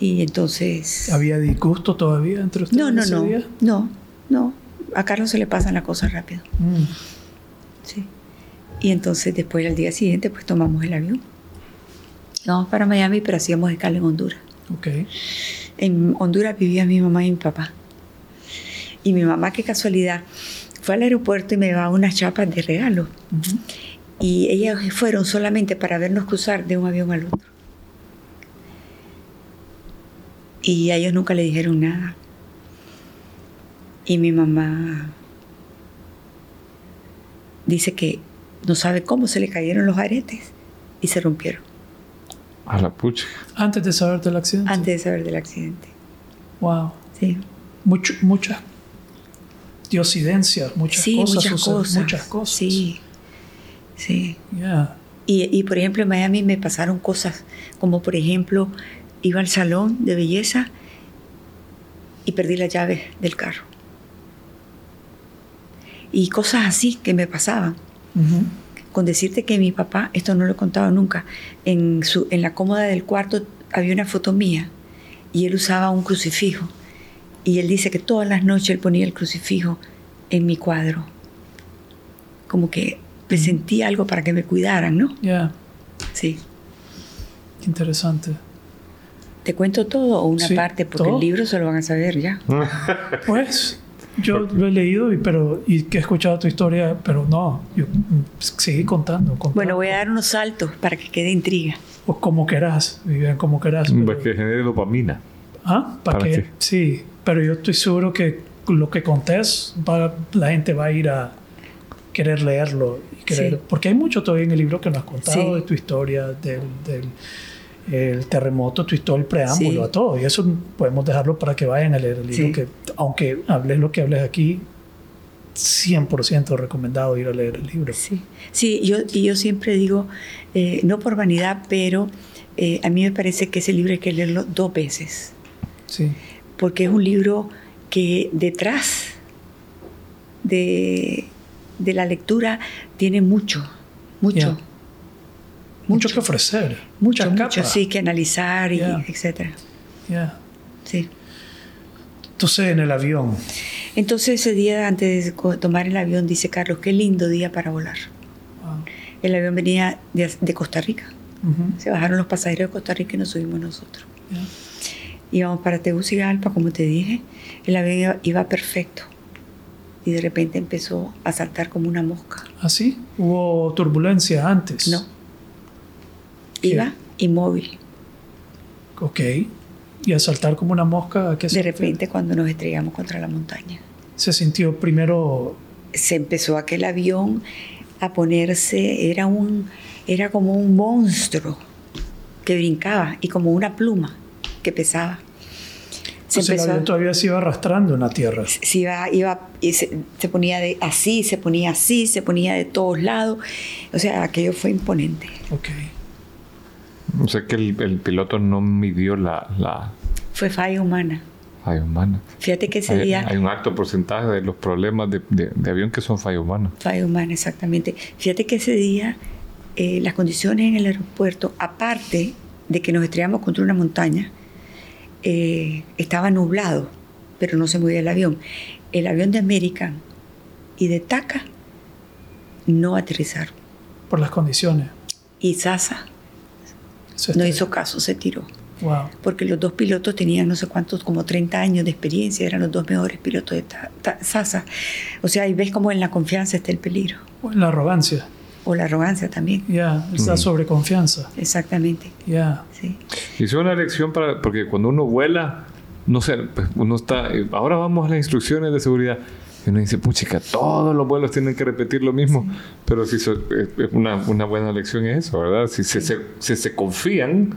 Y entonces... ¿Había disgusto todavía entre ustedes No, no, ese no. día? No, no. A Carlos se le pasan las cosas rápido. Mm. Sí. Y entonces después al día siguiente pues tomamos el avión. Vamos para Miami, pero hacíamos escala en Honduras. Ok. En Honduras vivía mi mamá y mi papá. Y mi mamá, qué casualidad, fue al aeropuerto y me llevaba unas chapas de regalo. Y ellas fueron solamente para vernos cruzar de un avión al otro. Y a ellos nunca le dijeron nada. Y mi mamá dice que no sabe cómo se le cayeron los aretes y se rompieron. A la pucha. Antes de saber del accidente. Antes de saber del accidente. Wow. Sí. Mucho, muchas diosidencias, muchas sí, cosas. muchas suceden, cosas. Muchas cosas. Sí. Sí. Yeah. Y, y, por ejemplo en Miami me pasaron cosas como por ejemplo iba al salón de belleza y perdí la llave del carro. Y cosas así que me pasaban. Ujú. Con decirte que mi papá, esto no lo he contado nunca, en, su, en la cómoda del cuarto había una foto mía y él usaba un crucifijo. Y él dice que todas las noches él ponía el crucifijo en mi cuadro. Como que presentía algo para que me cuidaran, ¿no? Yeah. Sí. Interesante. ¿Te cuento todo o una Sí, parte? Porque todo. el libro se lo van a saber ya. Pues yo lo he leído y, pero, y que he escuchado tu historia, pero no, yo mm, seguí contando. contando. Bueno, voy a dar unos saltos para que quede intriga. O como querás, Vivian, como querás. Para pero- que genere dopamina. ¿Ah? ¿Para, ¿Para qué? qué? Sí, pero yo estoy seguro que lo que contés, va- la gente va a ir a querer leerlo. Y querer, Sí. Porque hay mucho todavía en el libro que nos has contado Sí. de tu historia, del, del el terremoto, historia, el preámbulo, Sí. a todo. Y eso podemos dejarlo para que vayan a leer el libro, Sí. que aunque hables lo que hables aquí, 100% recomendado ir a leer el libro. Sí, sí yo, y yo siempre digo, eh, no por vanidad, pero eh, a mí me parece que ese libro hay que leerlo dos veces, Sí, porque es un libro que detrás de, de la lectura tiene mucho, mucho, Yeah. Mucho, mucho, que ofrecer. mucho, mucha mucho, sí, que analizar, y Yeah. etcétera. Yeah. Sí. Entonces, en el avión, Entonces ese día antes de tomar el avión dice Carlos, qué lindo día para volar. wow. El avión venía de, de Costa Rica. Se bajaron los pasajeros de Costa Rica y nos subimos nosotros. Yeah. Íbamos para Tegucigalpa, como te dije. El avión iba, iba perfecto. Y de repente empezó a saltar como una mosca. ¿Así? ¿Hubo turbulencia antes? No. Iba inmóvil. Ok. Y al saltar como una mosca, ¿a qué De repente cuando nos estrellamos contra la montaña. Se sintió primero... Se empezó aquel avión a ponerse, era, un, era como un monstruo que brincaba y como una pluma que pesaba. Se Entonces el empezó a- avión todavía se iba arrastrando en la tierra. se iba, iba y se, se ponía de así, se ponía así, se ponía de todos lados. O sea, aquello fue imponente. Ok. O sea que el, el piloto no midió la, la Fue falla humana. falla humana. Fíjate que ese Hay, día, hay un alto porcentaje de los problemas de, de- de avión que son falla humana. falla humana, exactamente. Fíjate que ese día eh, las condiciones en el aeropuerto, aparte de que nos estrellamos contra una montaña, eh, estaba nublado, pero no se movía el avión. El avión de American y de TACA no aterrizaron. Por las condiciones. Y Sasa no hizo caso, se tiró. Wow. porque los dos pilotos tenían no sé cuántos, como 30 años de experiencia, eran los dos mejores pilotos de ta- ta- Sasa. O sea, y ves cómo en la confianza está el peligro, La arrogancia. o la arrogancia también. Ya, la Mm. sobreconfianza. Exactamente, Ya. sí. Y es una lección para, porque cuando uno vuela, no sé, pues uno está, eh, ahora vamos a las instrucciones de seguridad. Y uno dice, puchica, todos los vuelos tienen que repetir lo mismo. Pero si so- eh, una, una buena lección es eso, ¿verdad? Si se, se, si se confían,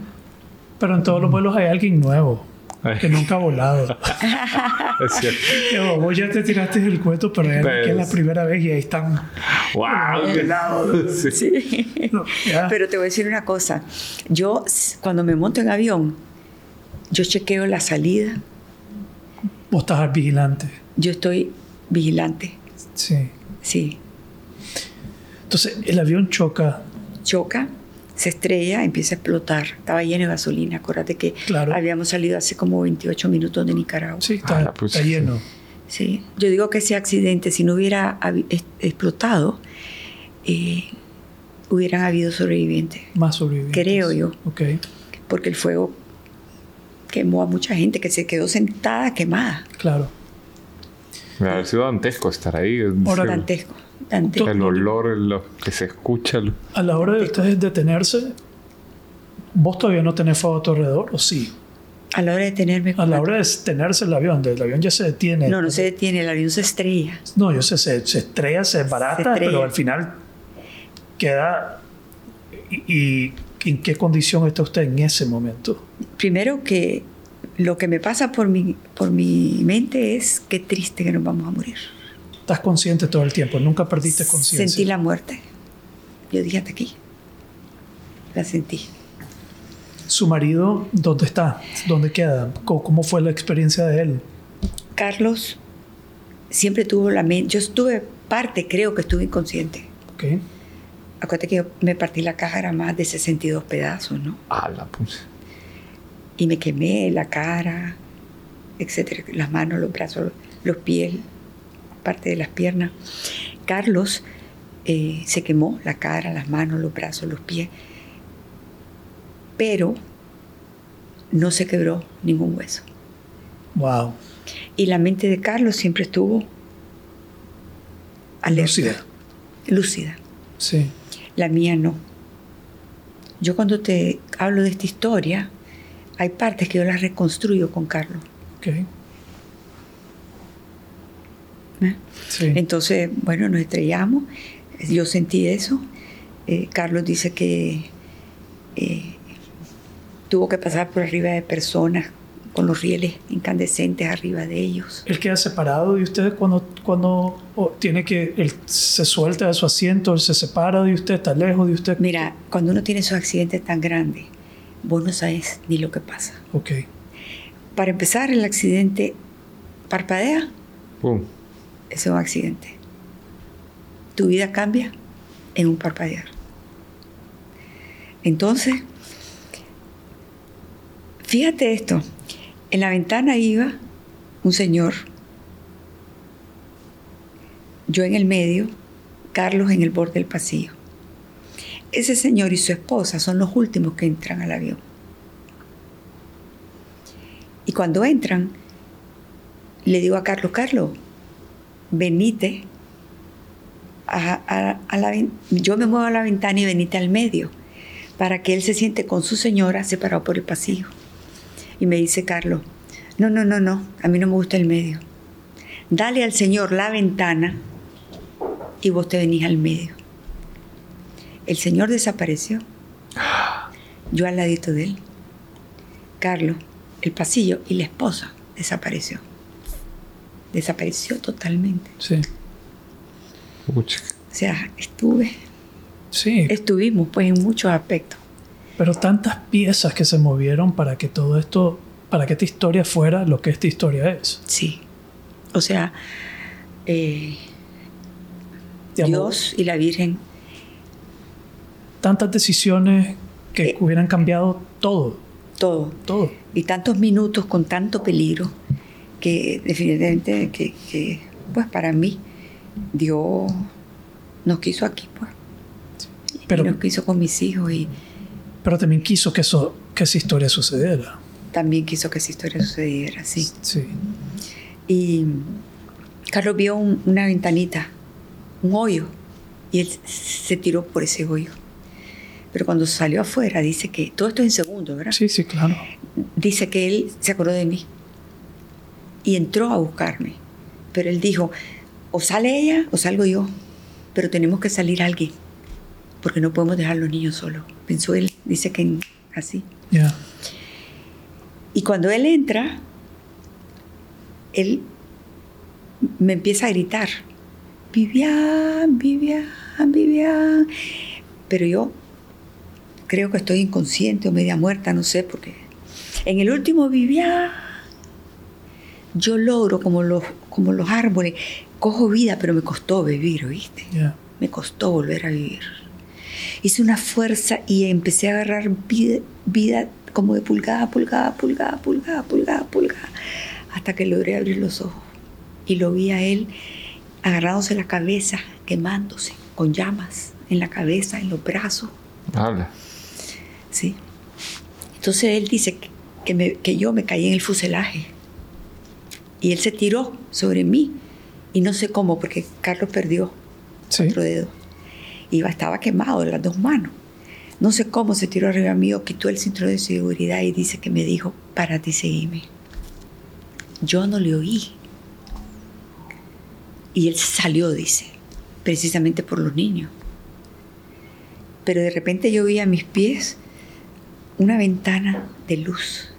Pero en todos los vuelos hay alguien nuevo Ay. que nunca ha volado. es cierto. Yo, vos ya te tiraste el cuento, pero ya que es la Pues- primera vez y ahí están. ¡Wow! qué- Sí. Sí. No. Pero te voy a decir una cosa, yo cuando me monto en avión, yo chequeo la salida, Vos estás vigilante. yo estoy vigilante, Sí. sí. Entonces, el avión choca. Choca, se estrella, empieza a explotar, estaba lleno de gasolina, acuérdate que Claro. habíamos salido hace como 28 minutos de Nicaragua. Sí, está, Ah, está sí. lleno. Sí, yo digo que ese accidente, si no hubiera explotado, eh, hubieran habido sobrevivientes, Más sobrevivientes. Creo yo. Ok. porque el fuego quemó a mucha gente que se quedó sentada quemada. Claro. Me ha sido dantesco estar ahí. Sí. Dantesco. Dantesco. El olor, lo que se escucha. lo- A la hora de ustedes detenerse, ¿vos todavía no tenés fuego a tu alrededor o sí? A la hora de tenerme A la hora de detenerse el avión, el avión ya se detiene. No, no se detiene, el avión se estrella. No, yo sé, se, se estrella, se barata, Se estrella. pero al final queda. Y, y en qué condición está usted en ese momento? Primero que lo que me pasa por mi, por mi mente es qué triste que nos vamos a morir. Estás consciente todo el tiempo, nunca perdiste conciencia. Sentí la muerte. Yo dije hasta aquí. La sentí. ¿Su marido dónde está? ¿Dónde queda? ¿Cómo, cómo fue la experiencia de él? Carlos siempre tuvo la mente. Yo estuve parte, creo que estuve inconsciente. Ok. Acuérdate que yo me partí la caja, era más de 62 pedazos, ¿no? Ah, la pucha. Y me quemé la cara, etcétera, las manos, los brazos, los pies, parte de las piernas. Carlos eh, se quemó la cara, las manos, los brazos, los pies, pero no se quebró ningún hueso. Wow. Y la mente de Carlos siempre estuvo alerta, Lúcida. lúcida. Sí. La mía no. Yo cuando te hablo de esta historia, hay partes que yo las reconstruyo con Carlos. Ok. ¿eh? Sí. Entonces, bueno, nos estrellamos. Yo sentí eso. Eh, Carlos dice que eh, tuvo que pasar por arriba de personas con los rieles incandescentes arriba de ellos. Él queda separado de usted cuando, cuando tiene que. Él se suelta de su asiento, él se separa de usted, está lejos de usted. Mira, cuando uno tiene esos accidentes tan grandes, vos no sabes ni lo que pasa. Ok. Para empezar, el accidente parpadea, Pum. ese es un accidente. Tu vida cambia en un parpadear. Entonces, fíjate esto, en la ventana iba un señor, yo en el medio, Carlos en el borde del pasillo. Ese señor y su esposa son los últimos que entran al avión. Y cuando entran, le digo a Carlos, Carlos, venite a, la yo me muevo a la ventana y venite al medio para que él se siente con su señora separado por el pasillo. Y me dice Carlos, no, no, no, no, a mí no me gusta el medio. Dale al Señor la ventana y vos te venís al medio. El Señor desapareció. Yo al ladito de él. Carlos, el pasillo y la esposa desapareció. Desapareció totalmente. Sí. O sea, estuve, Sí. estuvimos pues en muchos aspectos. Pero tantas piezas que se movieron para que todo esto, para que esta historia fuera lo que esta historia es. Sí. O sea, eh, Dios y la Virgen, Tantas decisiones que Eh. hubieran cambiado todo, todo. todo. Y tantos minutos con tanto peligro que definitivamente que, que, pues para mí Dios nos quiso aquí, pues. Pero, y nos quiso con mis hijos y pero también quiso que, eso, que esa historia sucediera. también quiso que esa historia sucediera así. Sí. Y Carlos vio un- una ventanita, un hoyo, y él se tiró por ese hoyo. Pero cuando salió afuera, dice que, todo esto es en segundo, ¿verdad? Sí, sí, claro. Dice que él se acordó de mí y entró a buscarme. Pero él dijo, o sale ella o salgo yo, pero tenemos que salir alguien, porque no podemos dejar a los niños solos. Pensó él, dice que en- así. Ya. Y cuando él entra, él me empieza a gritar, Vivian, Vivian, Vivian. Pero yo creo que estoy inconsciente o media muerta, no sé, porque en el último Vivian, yo logro como los, como los árboles, cojo vida, pero me costó vivir, ¿oíste? Ya. Me costó volver a vivir. Hice una fuerza y empecé a agarrar vida, vida como de pulgada, pulgada, pulgada, pulgada, pulgada, pulgada, hasta que logré abrir los ojos. Y lo vi a él agarrándose la cabeza, quemándose, con llamas en la cabeza, en los brazos. Habla. ¿Sí? Entonces él dice que, que me- que yo me caí en el fuselaje. Y él se tiró sobre mí Y no sé cómo, porque Carlos perdió Sí. otro dedo. Iba, estaba quemado de las dos manos. No sé cómo se tiró arriba mío, quitó el cinturón de seguridad y dice que me dijo, para ti seguime. Yo no le oí. Y él salió, dice, precisamente por los niños. Pero de repente yo vi a mis pies una ventana de luz,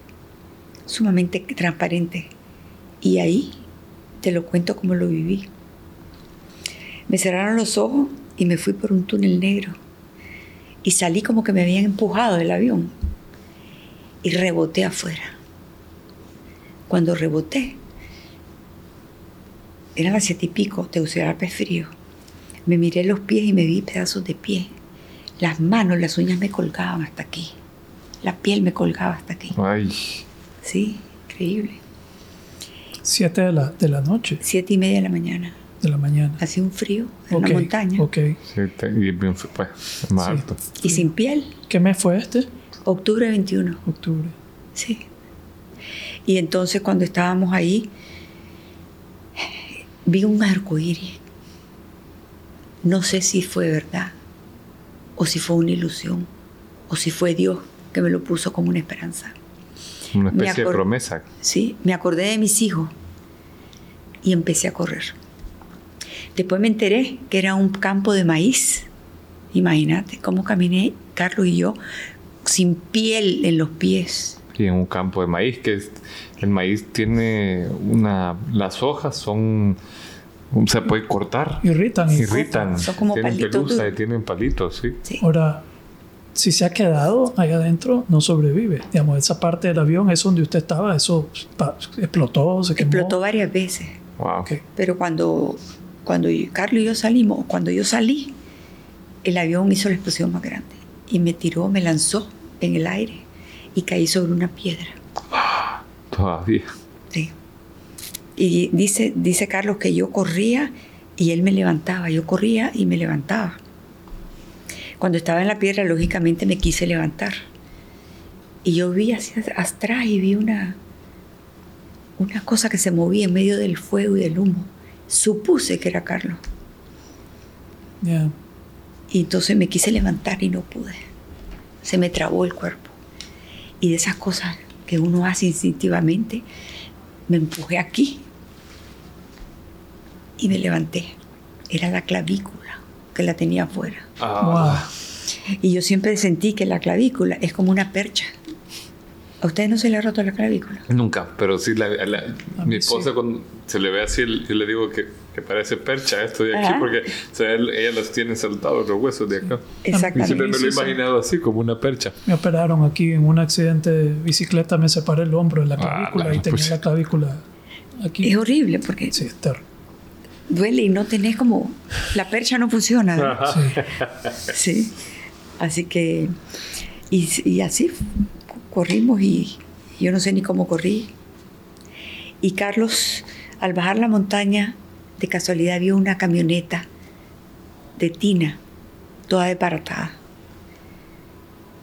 sumamente transparente. Y ahí te lo cuento como lo viví. Me cerraron los ojos y me fui por un túnel negro. Y salí como que me habían empujado del avión. Y reboté afuera. Cuando reboté, eran las siete y pico, Tegucigalpa frío. Me miré los pies y me vi pedazos de pie. Las manos, las uñas me colgaban hasta aquí. La piel me colgaba hasta aquí. Ay, Sí, increíble. Siete de la, de la noche, Siete y media de la mañana. de la mañana. Hacía un frío en Ok, la montaña. ok. sí, y bien, pues, es más Sí. alto. Y sin piel. ¿Qué mes fue este? Octubre 21. Octubre. Sí. Y entonces cuando estábamos ahí, vi un arcoíris. No sé si fue verdad, o si fue una ilusión, o si fue Dios que me lo puso como una esperanza. Una especie de promesa. Sí, me acordé de mis hijos y empecé a correr. Después me enteré que era un campo de maíz. Imagínate cómo caminé Carlos y yo sin piel en los pies. Y en un campo de maíz, que es- el maíz tiene una... Las hojas son... Se puede cortar. Irritan. Irritan. Son como tienen palitos pelusa tienen palitos, sí. Sí. Ahora, si se ha quedado ahí adentro, no sobrevive. Digamos, esa parte del avión, eso donde usted estaba, eso explotó, se quemó. Explotó varias veces. Wow. Ok. Pero cuando, cuando Carlos y yo salimos, cuando yo salí, el avión hizo la explosión más grande y me tiró, me lanzó en el aire y caí sobre una piedra. Todavía. Sí. Y dice, dice Carlos que yo corría y él me levantaba. Yo corría y me levantaba. Cuando estaba en la piedra, lógicamente me quise levantar. Y yo vi hacia atrás y vi una, una cosa que se movía en medio del fuego y del humo. Supuse que era Carlos. Ya. Y entonces me quise levantar y no pude. Se me trabó el cuerpo. Y de esas cosas que uno hace instintivamente, me empujé aquí y me levanté. Era la clavícula que la tenía afuera. Ah, Y yo siempre sentí que la clavícula es como una percha. ¿A ustedes no se le ha roto la clavícula? Nunca, pero sí, la, la- mi esposa sí. cuando se le ve así, yo le digo que, que parece percha esto de aquí, Ajá. porque o sea, él- ella los tiene saltados los huesos de acá. Y Exactamente. siempre me lo he imaginado así, como una percha. Me operaron aquí en un accidente de bicicleta, me separé el hombro de la Ah, clavícula la- y tenía pues. la clavícula aquí. Es horrible porque Sí, es terrible. Duele y no tenés como... La percha no funciona. Sí. Así que, y, y así corrimos y yo no sé ni cómo corrí. Y Carlos, al bajar la montaña, de casualidad vio una camioneta de tina, toda desbaratada.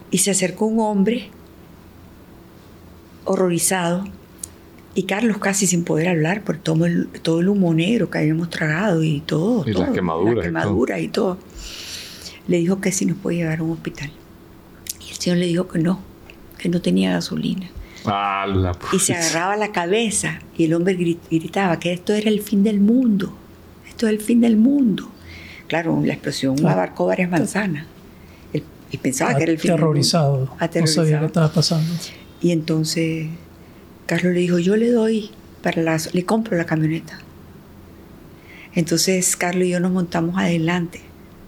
Y se acercó un hombre horrorizado y Carlos casi sin poder hablar por todo el, todo el humo negro que habíamos tragado y todo. Y las todo, quemaduras y Las quemaduras y todo. Le dijo que si nos puede llevar a un hospital. Y el señor le dijo que no, que no tenía gasolina. Ah, la Y se agarraba la cabeza y el hombre gri- gritaba que esto era el fin del mundo. Esto es el fin del mundo. Claro, la explosión Claro. abarcó varias manzanas. Él, él pensaba que era el fin del mundo. Aterrorizado. No sabía qué estaba pasando. Y entonces Carlos le dijo, yo le doy para las, le compro la camioneta. Entonces Carlos y yo nos montamos adelante.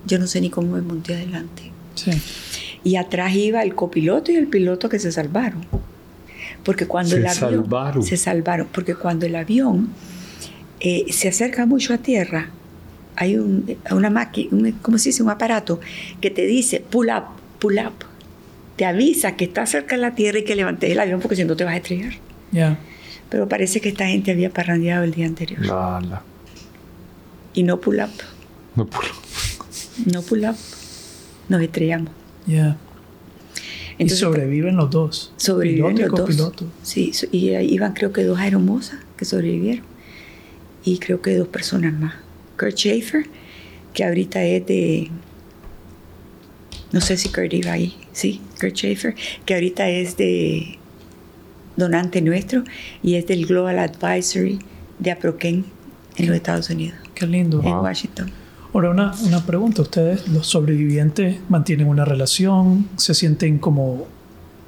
Yo no sé ni cómo me monté adelante. Sí. Y atrás iba el copiloto y el piloto que se salvaron. Porque cuando Se el avión salvaron. se salvaron, porque cuando el avión eh, se acerca mucho a tierra, hay un, una máquina, un, ¿cómo se dice? Un aparato que te dice pull up, pull up. Te avisa que está cerca de la tierra y que levantes el avión porque si no te vas a estrellar. Ya. Pero parece que esta gente había parrandeado el día anterior. La, la. Y no pull up, No puedo. no pull up. Nos estrellamos. Ya. Y Entonces, sobreviven los dos. Sobrevivieron Piloto y los dos. Sí, y ahí iban creo que dos aeromosas que sobrevivieron. y creo que dos personas más. Kurt Schaefer, que ahorita es de... No sé si Kurt iba ahí, sí, Kurt Schaefer, que ahorita es de donante nuestro y es del Global Advisory de APROCEN en los Estados Unidos, Qué lindo. en Washington. Ahora, una, una pregunta. ¿Ustedes, los sobrevivientes, mantienen una relación? ¿Se sienten como,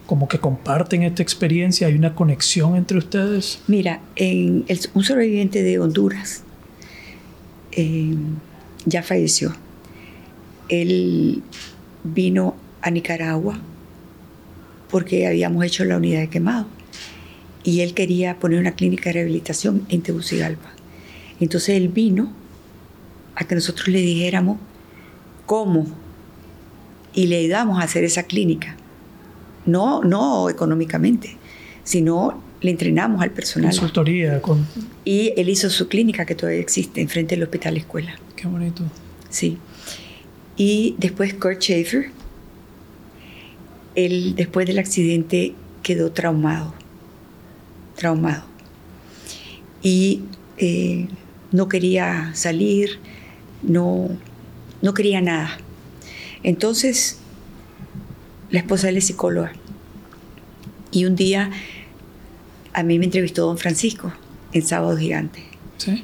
como que comparten esta experiencia? ¿Hay una conexión entre ustedes? Mira, en el- un sobreviviente de Honduras eh, ya falleció. Él vino a Nicaragua porque habíamos hecho la unidad de quemado y él quería poner una clínica de rehabilitación en Tegucigalpa. Entonces él vino a que nosotros le dijéramos cómo y le ayudamos a hacer esa clínica. No, no económicamente, sino le entrenamos al personal. Consultoría, con... Y él hizo su clínica que todavía existe enfrente del hospital escuela. Qué bonito. Sí. Y después Kurt Schaefer, él después del accidente quedó traumado. Traumado. Y eh, no quería salir, no, no quería nada. Entonces, la esposa es psicóloga. Y un día a mí me entrevistó don Francisco en Sábado Gigante ¿Sí?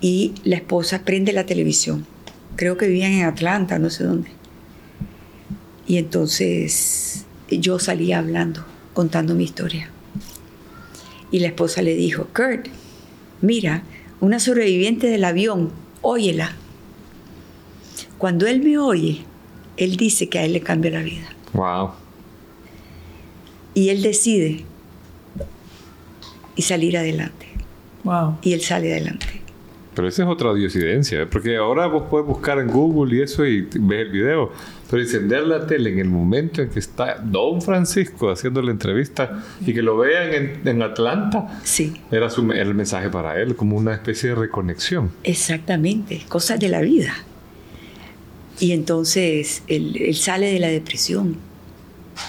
y la esposa prende la televisión. Creo que vivían en Atlanta, no sé dónde. Y entonces yo salía hablando, contando mi historia. Y la esposa le dijo, Kurt, mira, una sobreviviente del avión, óyela. Cuando él me oye, él dice que a él le cambia la vida. Wow. Y él decide y salir adelante. Wow. Y él sale adelante. Pero esa es otra diosidencia, ¿eh? porque ahora vos puedes buscar en Google y eso y ves el video. Pero encender la tele en el momento en que está Don Francisco haciendo la entrevista y que lo vean en, en Atlanta, Sí. era, su, era el mensaje para él, como una especie de reconexión. Exactamente, cosas de la vida. Y entonces él, él sale de la depresión,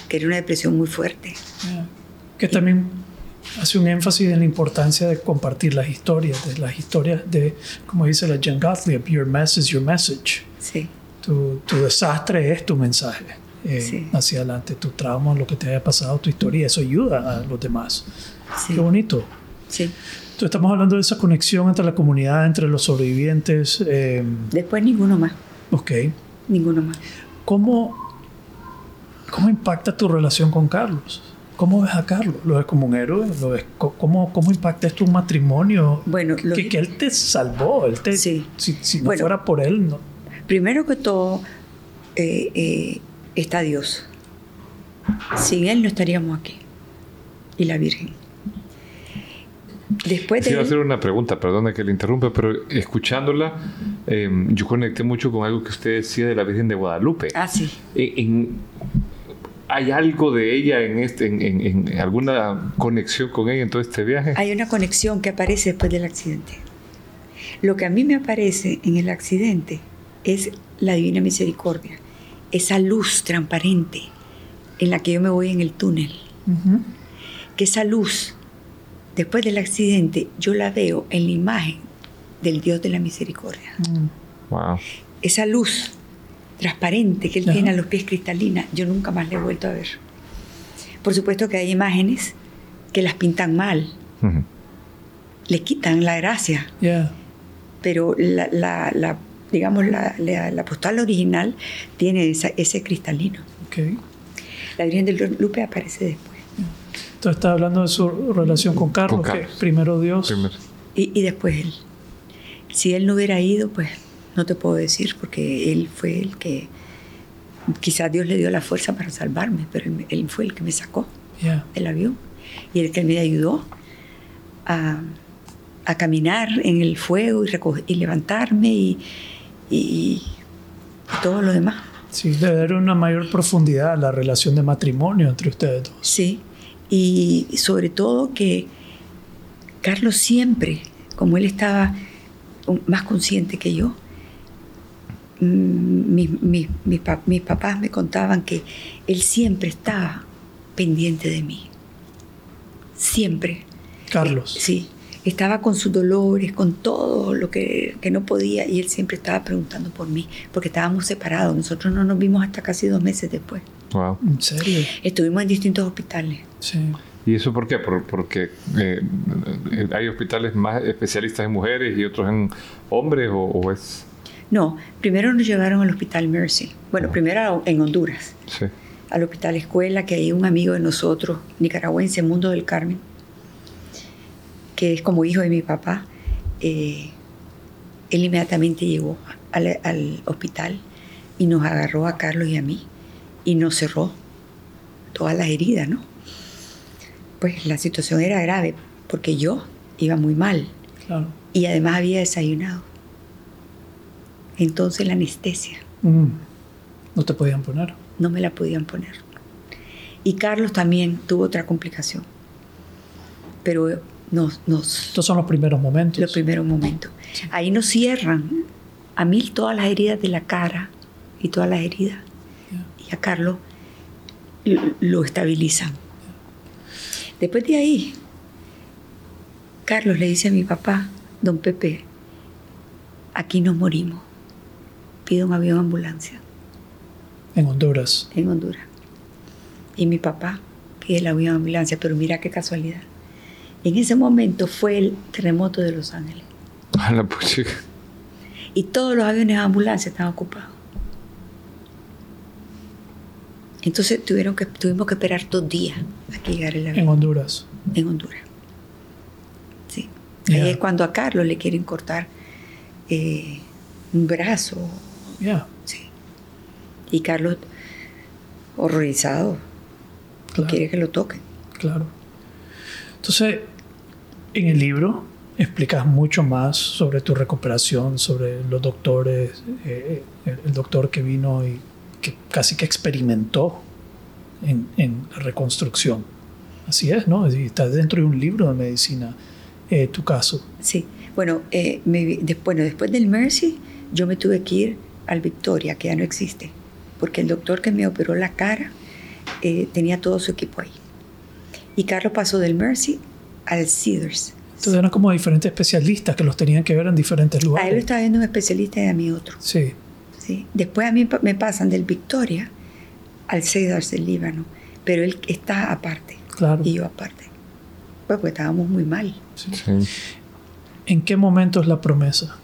que era una depresión muy fuerte. Yeah. Que también hace un énfasis en la importancia de compartir las historias, de las historias de, como dice la Jen Gottlieb, your mess is your message. Sí, Tu, tu desastre es tu mensaje eh, Sí. hacia adelante, tu trauma, lo que te haya pasado, tu historia, eso ayuda a los demás. sí, Qué bonito. sí. Entonces estamos hablando de esa conexión entre la comunidad, entre los sobrevivientes. eh, Después ninguno más, ok. ninguno más. ¿Cómo, ¿Cómo impacta tu relación con Carlos? ¿Cómo ves a Carlos? ¿Lo ves como un héroe? ¿Lo ves co- cómo, ¿Cómo impacta esto un matrimonio? Bueno, lo que, que- que él te salvó. Él te, Sí. Si, si no Bueno. fuera por él, no. Primero que todo, eh, eh, está Dios. Sin Él no estaríamos aquí. Y la Virgen. Después de... Quiero él- hacer una pregunta, perdona que le interrumpa, pero escuchándola, eh, yo conecté mucho con algo que usted decía de la Virgen de Guadalupe. Ah, sí. En- en- ¿Hay algo de ella en, este, en, en- en alguna conexión con ella en todo este viaje? Hay una conexión que aparece después del accidente. Lo que a mí me aparece en el accidente es la divina misericordia, esa luz transparente en la que yo me voy en el túnel. Ujú. Que esa luz, después del accidente, yo la veo en la imagen del Dios de la misericordia. Mm. Wow. Esa luz transparente que él Ajá. tiene a los pies cristalina, yo nunca más la he vuelto a ver. Por supuesto que hay imágenes que las pintan mal, le quitan la gracia, Yeah. pero la, la- la- digamos, la, la- la postal original tiene esa- ese cristalino. La Virgen del Lupe aparece después. Entonces está hablando de su relación con Carlos, Con que primero Dios. Primero. Y, y después él. Si él no hubiera ido, pues no te puedo decir, porque él fue el que, quizás Dios le dio la fuerza para salvarme, pero él, él fue el que me sacó Yeah. del avión y el que me ayudó a, a caminar en el fuego y, recoger- y levantarme y, y- y todo lo demás. Sí, debe haber una mayor profundidad a la relación de matrimonio entre ustedes dos. Sí, y sobre todo que Carlos siempre, como él estaba más consciente que yo, mis, mis- mis pa- mis papás me contaban que él siempre estaba pendiente de mí. Siempre. Carlos. Sí. estaba con sus dolores, con todo lo que, que, no podía, y él siempre estaba preguntando por mí, porque estábamos separados. Nosotros no nos vimos hasta casi dos meses después. Wow. ¿En serio? Estuvimos en distintos hospitales. Sí. ¿Y eso por qué? Por, porque eh, hay hospitales más especialistas en mujeres y otros en hombres, o, o es. No, primero nos llevaron al hospital Mercy. Bueno, primero en Honduras. Sí. Al hospital Escuela, que hay un amigo de nosotros, nicaragüense, Mundo del Carmen, que es como hijo de mi papá. Eh, él inmediatamente llegó al, al hospital y nos agarró a Carlos y a mí y nos cerró todas las heridas, ¿no? Pues la situación era grave porque yo iba muy mal Claro. y además había desayunado. Entonces la anestesia Mm. No te podían poner. no me la podían poner. Y Carlos también tuvo otra complicación. Pero nos, nos Estos son los primeros momentos. los primeros momentos. Ahí nos cierran a mí todas las heridas de la cara y todas las heridas. Y a Carlos lo, lo estabilizan. Después de ahí, Carlos le dice a mi papá, don Pepe, aquí nos morimos. Pido un avión ambulancia En Honduras. en Honduras. Y mi papá pide el avión ambulancia, pero mira qué casualidad. En ese momento fue el terremoto de Los Ángeles. A la puchica. y todos los aviones de ambulancia estaban ocupados. Entonces tuvieron que, tuvimos que esperar dos días a que llegara el En avión Honduras. en Honduras. Sí. Ahí es cuando a Carlos le quieren cortar eh, un brazo. Ya. Sí. Y Carlos, horrorizado, Claro. quiere que lo toquen. Claro. Entonces, en el libro explicas mucho más sobre tu recuperación, sobre los doctores, eh, el, el doctor que vino y que casi que experimentó en, en la reconstrucción. Así es, ¿no? Y Está dentro de un libro de medicina, eh, tu caso. Sí. Bueno, eh, me de- bueno, después del Mercy, yo me tuve que ir al Victoria, que ya no existe, porque el doctor que me operó la cara eh, tenía todo su equipo ahí. Y Carlos pasó del Mercy al Cedars. Entonces eran como diferentes especialistas que los tenían que ver en diferentes A él lo lugares. estaba viendo un especialista y a mí otro. Sí, ¿sí? Después a mí me pasan del Victoria al Cedars del Líbano, pero él está aparte claro. y yo aparte. Pues, pues estábamos muy mal. Sí. ¿En qué momento es la promesa?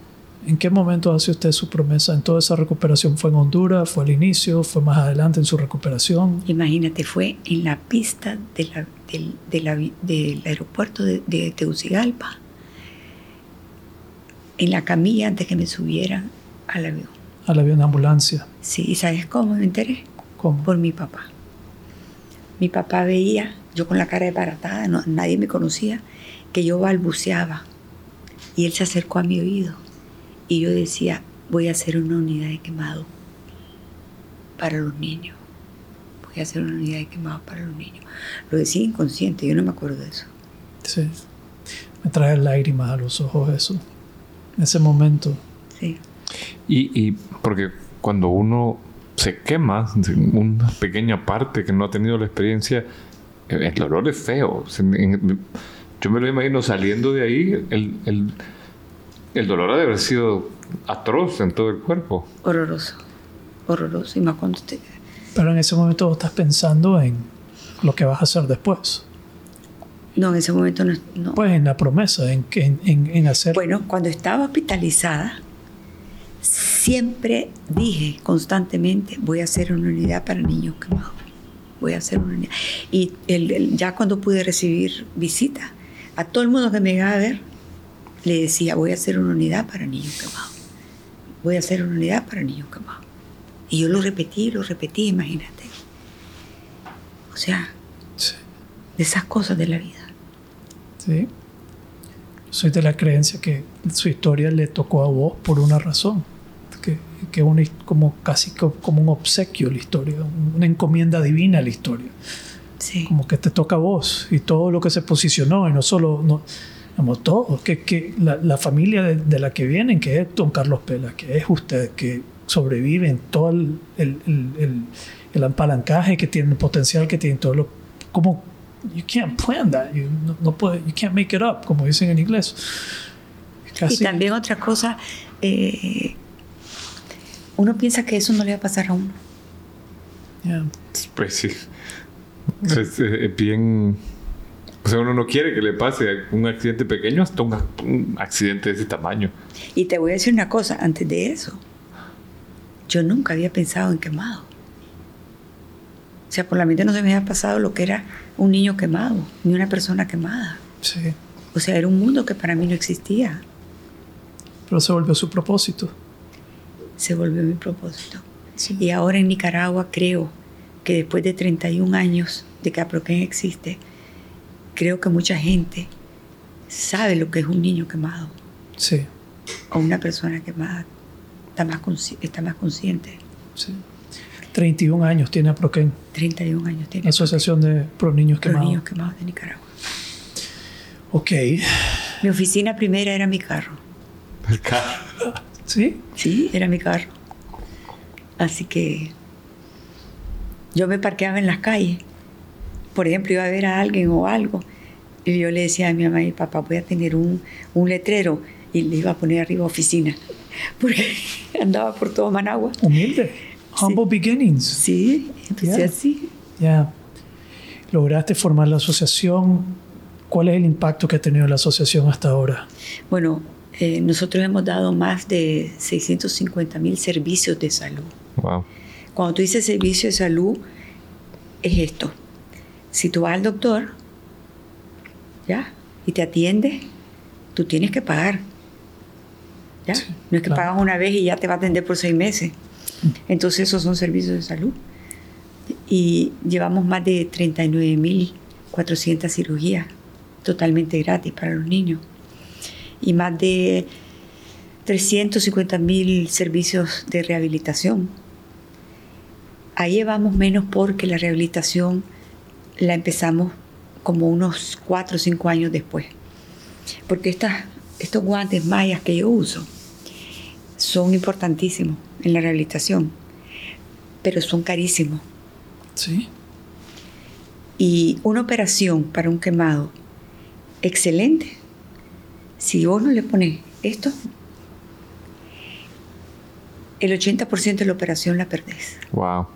¿En qué momento hace usted su promesa? ¿En toda esa recuperación fue en Honduras? ¿Fue al inicio? ¿Fue más adelante en su recuperación? Imagínate, fue en la pista de la- del, de la- del aeropuerto de, de Tegucigalpa, en la camilla antes que me subieran al avión. Al avión de ambulancia. Sí, ¿y sabes cómo me enteré? ¿Cómo? Por mi papá. Mi papá veía, yo con la cara desbaratada, no- nadie me conocía, que yo balbuceaba. Y él se acercó a mi oído. Y yo decía, voy a hacer una unidad de quemado para los niños. Voy a hacer una unidad de quemado para los niños. Lo decía inconsciente, yo no me acuerdo de eso. Sí. Me trae lágrimas a los ojos eso. En ese momento. Sí. Y, y porque cuando uno se quema, una pequeña parte que no ha tenido la experiencia, el dolor es feo. Yo me lo imagino saliendo de ahí, el, el, el dolor ha de haber sido atroz en todo el cuerpo. Horroroso. Horroroso. Y más cuando te... Pero en ese momento vos estás pensando en lo que vas a hacer después. No, en ese momento no. no. Pues en la promesa, en, que- en, en- en hacer... Bueno, cuando estaba hospitalizada, siempre dije constantemente, voy a hacer una unidad para niños quemados. Voy a hacer una unidad. Y el- el- ya cuando pude recibir visitas, a todo el mundo que me llegaba a ver, le decía, voy a hacer una unidad para niños quemados. Voy a hacer una unidad para niños quemados. Y yo lo repetí, lo repetí, imagínate. O sea, Sí. de esas cosas de la vida. Sí. Soy de la creencia que su historia le tocó a vos por una razón. Que, que una, como casi co- como un obsequio la historia, una encomienda divina la historia. Sí. Como que te toca a vos y todo lo que se posicionó, y no solo, no, digamos, todo, que, que la, la familia de, de la que vienen, que es don Carlos Pela, que es usted, que sobreviven, todo el, el, el, el- el apalancaje que tienen, el potencial que tienen, todo lo, como you can't plan that. You, no, no puede, you can't make it up, como dicen en inglés. Y también otra cosa, eh, uno piensa que eso no le va a pasar a uno. Yeah. Pues sí. Es, es bien. O sea, uno no quiere que le pase un accidente pequeño hasta un, un accidente de ese tamaño. Y te voy a decir una cosa, antes de eso, yo nunca había pensado en quemado. O sea, por la mente no se me había pasado lo que era un niño quemado, ni una persona quemada. Sí. O sea, era un mundo que para mí no existía. Pero se volvió su propósito. Se volvió mi propósito. Sí. Y ahora en Nicaragua creo que después de 31 años de que Aproquén existe, creo que mucha gente sabe lo que es un niño quemado Sí. o una persona quemada. Está más, consci- está más consciente. sí. 31 años tiene Aproquén, 31 años tiene la Asociación de Pro Niños Quemados. niños quemados de Nicaragua. Ok. Mi oficina primera era mi carro. El carro. ¿Sí? Sí, era mi carro. Así que yo me parqueaba en las calles. Por ejemplo, iba a ver a alguien o algo. Y yo le decía a mi mamá y papá, voy a tener un, un letrero. Y le iba a poner arriba oficina. Porque andaba por todo Managua. Humilde. Humble beginnings. Sí, empecé Yeah. así. Ya. Lograste formar la asociación. ¿Cuál es el impacto que ha tenido la asociación hasta ahora? Bueno, eh, nosotros hemos dado más de 650 mil servicios de salud. Wow. Cuando tú dices servicio de salud, es esto. Si tú vas al doctor, ¿ya? Y te atiende, tú tienes que pagar. ¿Ya? Sí, no es que claro. pagas una vez y ya te va a atender por seis meses. Entonces esos son servicios de salud. Y llevamos más de 39.400 cirugías totalmente gratis para los niños. Y más de 350.000 servicios de rehabilitación. Ahí llevamos menos porque la rehabilitación la empezamos como unos 4 o 5 años después. Porque estas, estos guantes mayas que yo uso son importantísimos en la rehabilitación, pero son carísimos. Sí. Y una operación para un quemado, excelente. Si vos no le pones esto, el 80% de la operación la perdés. Wow.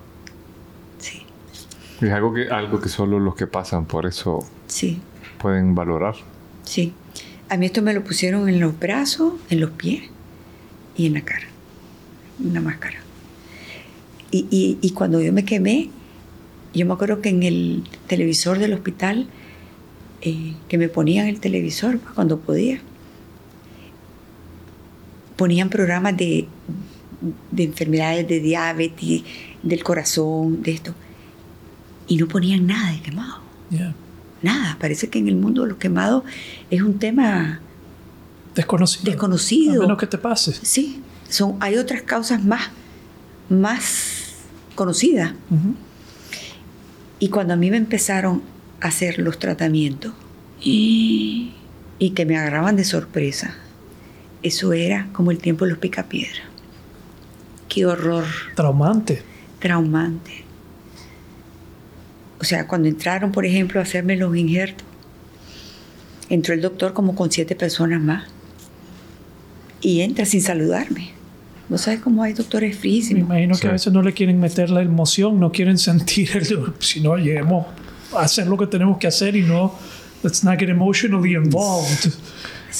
Es algo que, algo que solo los que pasan por eso sí, pueden valorar. sí. A mí esto me lo pusieron en los brazos, en los pies y en la cara. Una máscara. Y, y- y cuando yo me quemé, yo me acuerdo que en el televisor del hospital, eh, que me ponían el televisor pues, cuando podía, ponían programas de, de enfermedades de diabetes, del corazón, de esto. Y no ponían nada de quemado. Nada. Parece que en el mundo de los quemados es un tema Desconocido. Desconocido. A menos que te pase. Sí, son, hay otras causas más, más conocidas. Y cuando a mí me empezaron a hacer los tratamientos y, y que me agarraban de sorpresa, eso era como el tiempo de los picapiedras. Qué horror, Traumante. traumante. O sea, cuando entraron, por ejemplo, a hacerme los injertos, entró el doctor como con siete personas más y entra sin saludarme. ¿No sabes cómo hay doctores Me frísimos? imagino Sí. que a veces no le quieren meter la emoción, no quieren sentir el, si no lleguemos a hacer lo que tenemos que hacer y no let's not get emotionally involved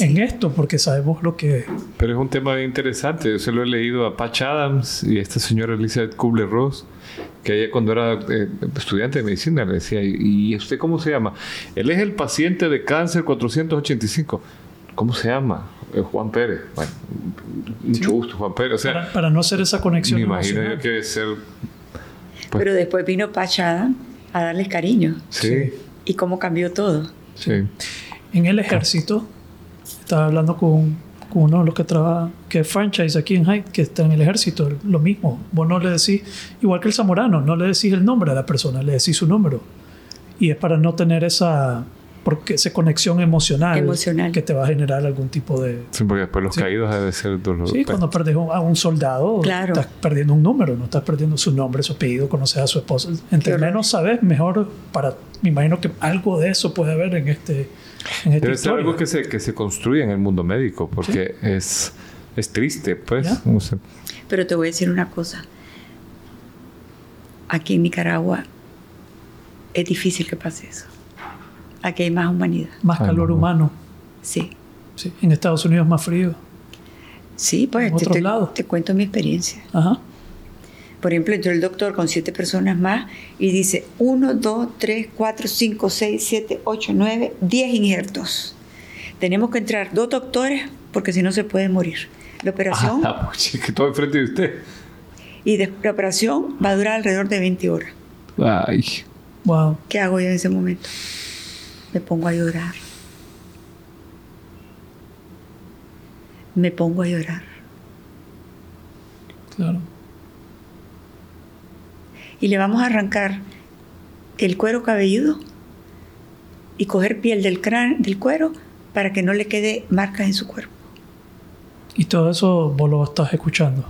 en esto porque sabemos lo que Pero es un tema bien interesante. Yo se lo he leído a Patch Adams y a esta señora Elizabeth Kubler-Ross, que ella cuando era eh, estudiante de medicina le decía, ¿y usted cómo se llama? Él es el paciente de cáncer 485. ¿Cómo se llama? Eh, Juan Pérez. Bueno, mucho gusto, Juan Pérez. O sea, para, para no hacer esa conexión me imagino emocional. yo que ser... pues, Pero después vino Pachada a darles cariño. sí, ¿Y cómo cambió todo? sí. en el ejército estaba hablando con, con uno de los que trabaja que es franchise aquí en Hyde que está en el ejército lo mismo vos no le decís igual que el zamorano no le decís el nombre a la persona le decís su número y es para no tener esa porque esa conexión emocional, Emocional. que te va a generar algún tipo de... Sí, porque después los Sí. caídos debe ser doloroso. Sí, cuando perdes un- a un soldado, Claro. estás perdiendo un número, no estás perdiendo su nombre, su apellido, conoces a su esposa. Entre menos sabes, mejor para... Me imagino que algo de eso puede haber en este... Debe ser algo que se, que se construye en el mundo médico, porque es, es triste, pues. Ya. No sé. Pero te voy a decir una cosa. Aquí en Nicaragua es difícil que pase eso. Aquí hay más humanidad. Más Ay, calor no. humano. Sí. Sí. En Estados Unidos es más frío. Sí, pues En te, te- te cuento mi experiencia. Ajá. Por ejemplo, entró el doctor con siete personas más y dice 1, 2, 3, 4, 5, 6, 7, 8, 9, 10 injertos. Tenemos que entrar dos doctores porque si no se puede morir. La operación, Ah, que todo enfrente de usted. y de- la operación va a durar alrededor de 20 horas. Ay. Wow. ¿Qué hago yo en ese momento? Me pongo a llorar. Me pongo a llorar. Claro. Y le vamos a arrancar el cuero cabelludo y coger piel del, crán- del cuero para que no le quede marcas en su cuerpo. Y todo eso vos lo estás escuchando.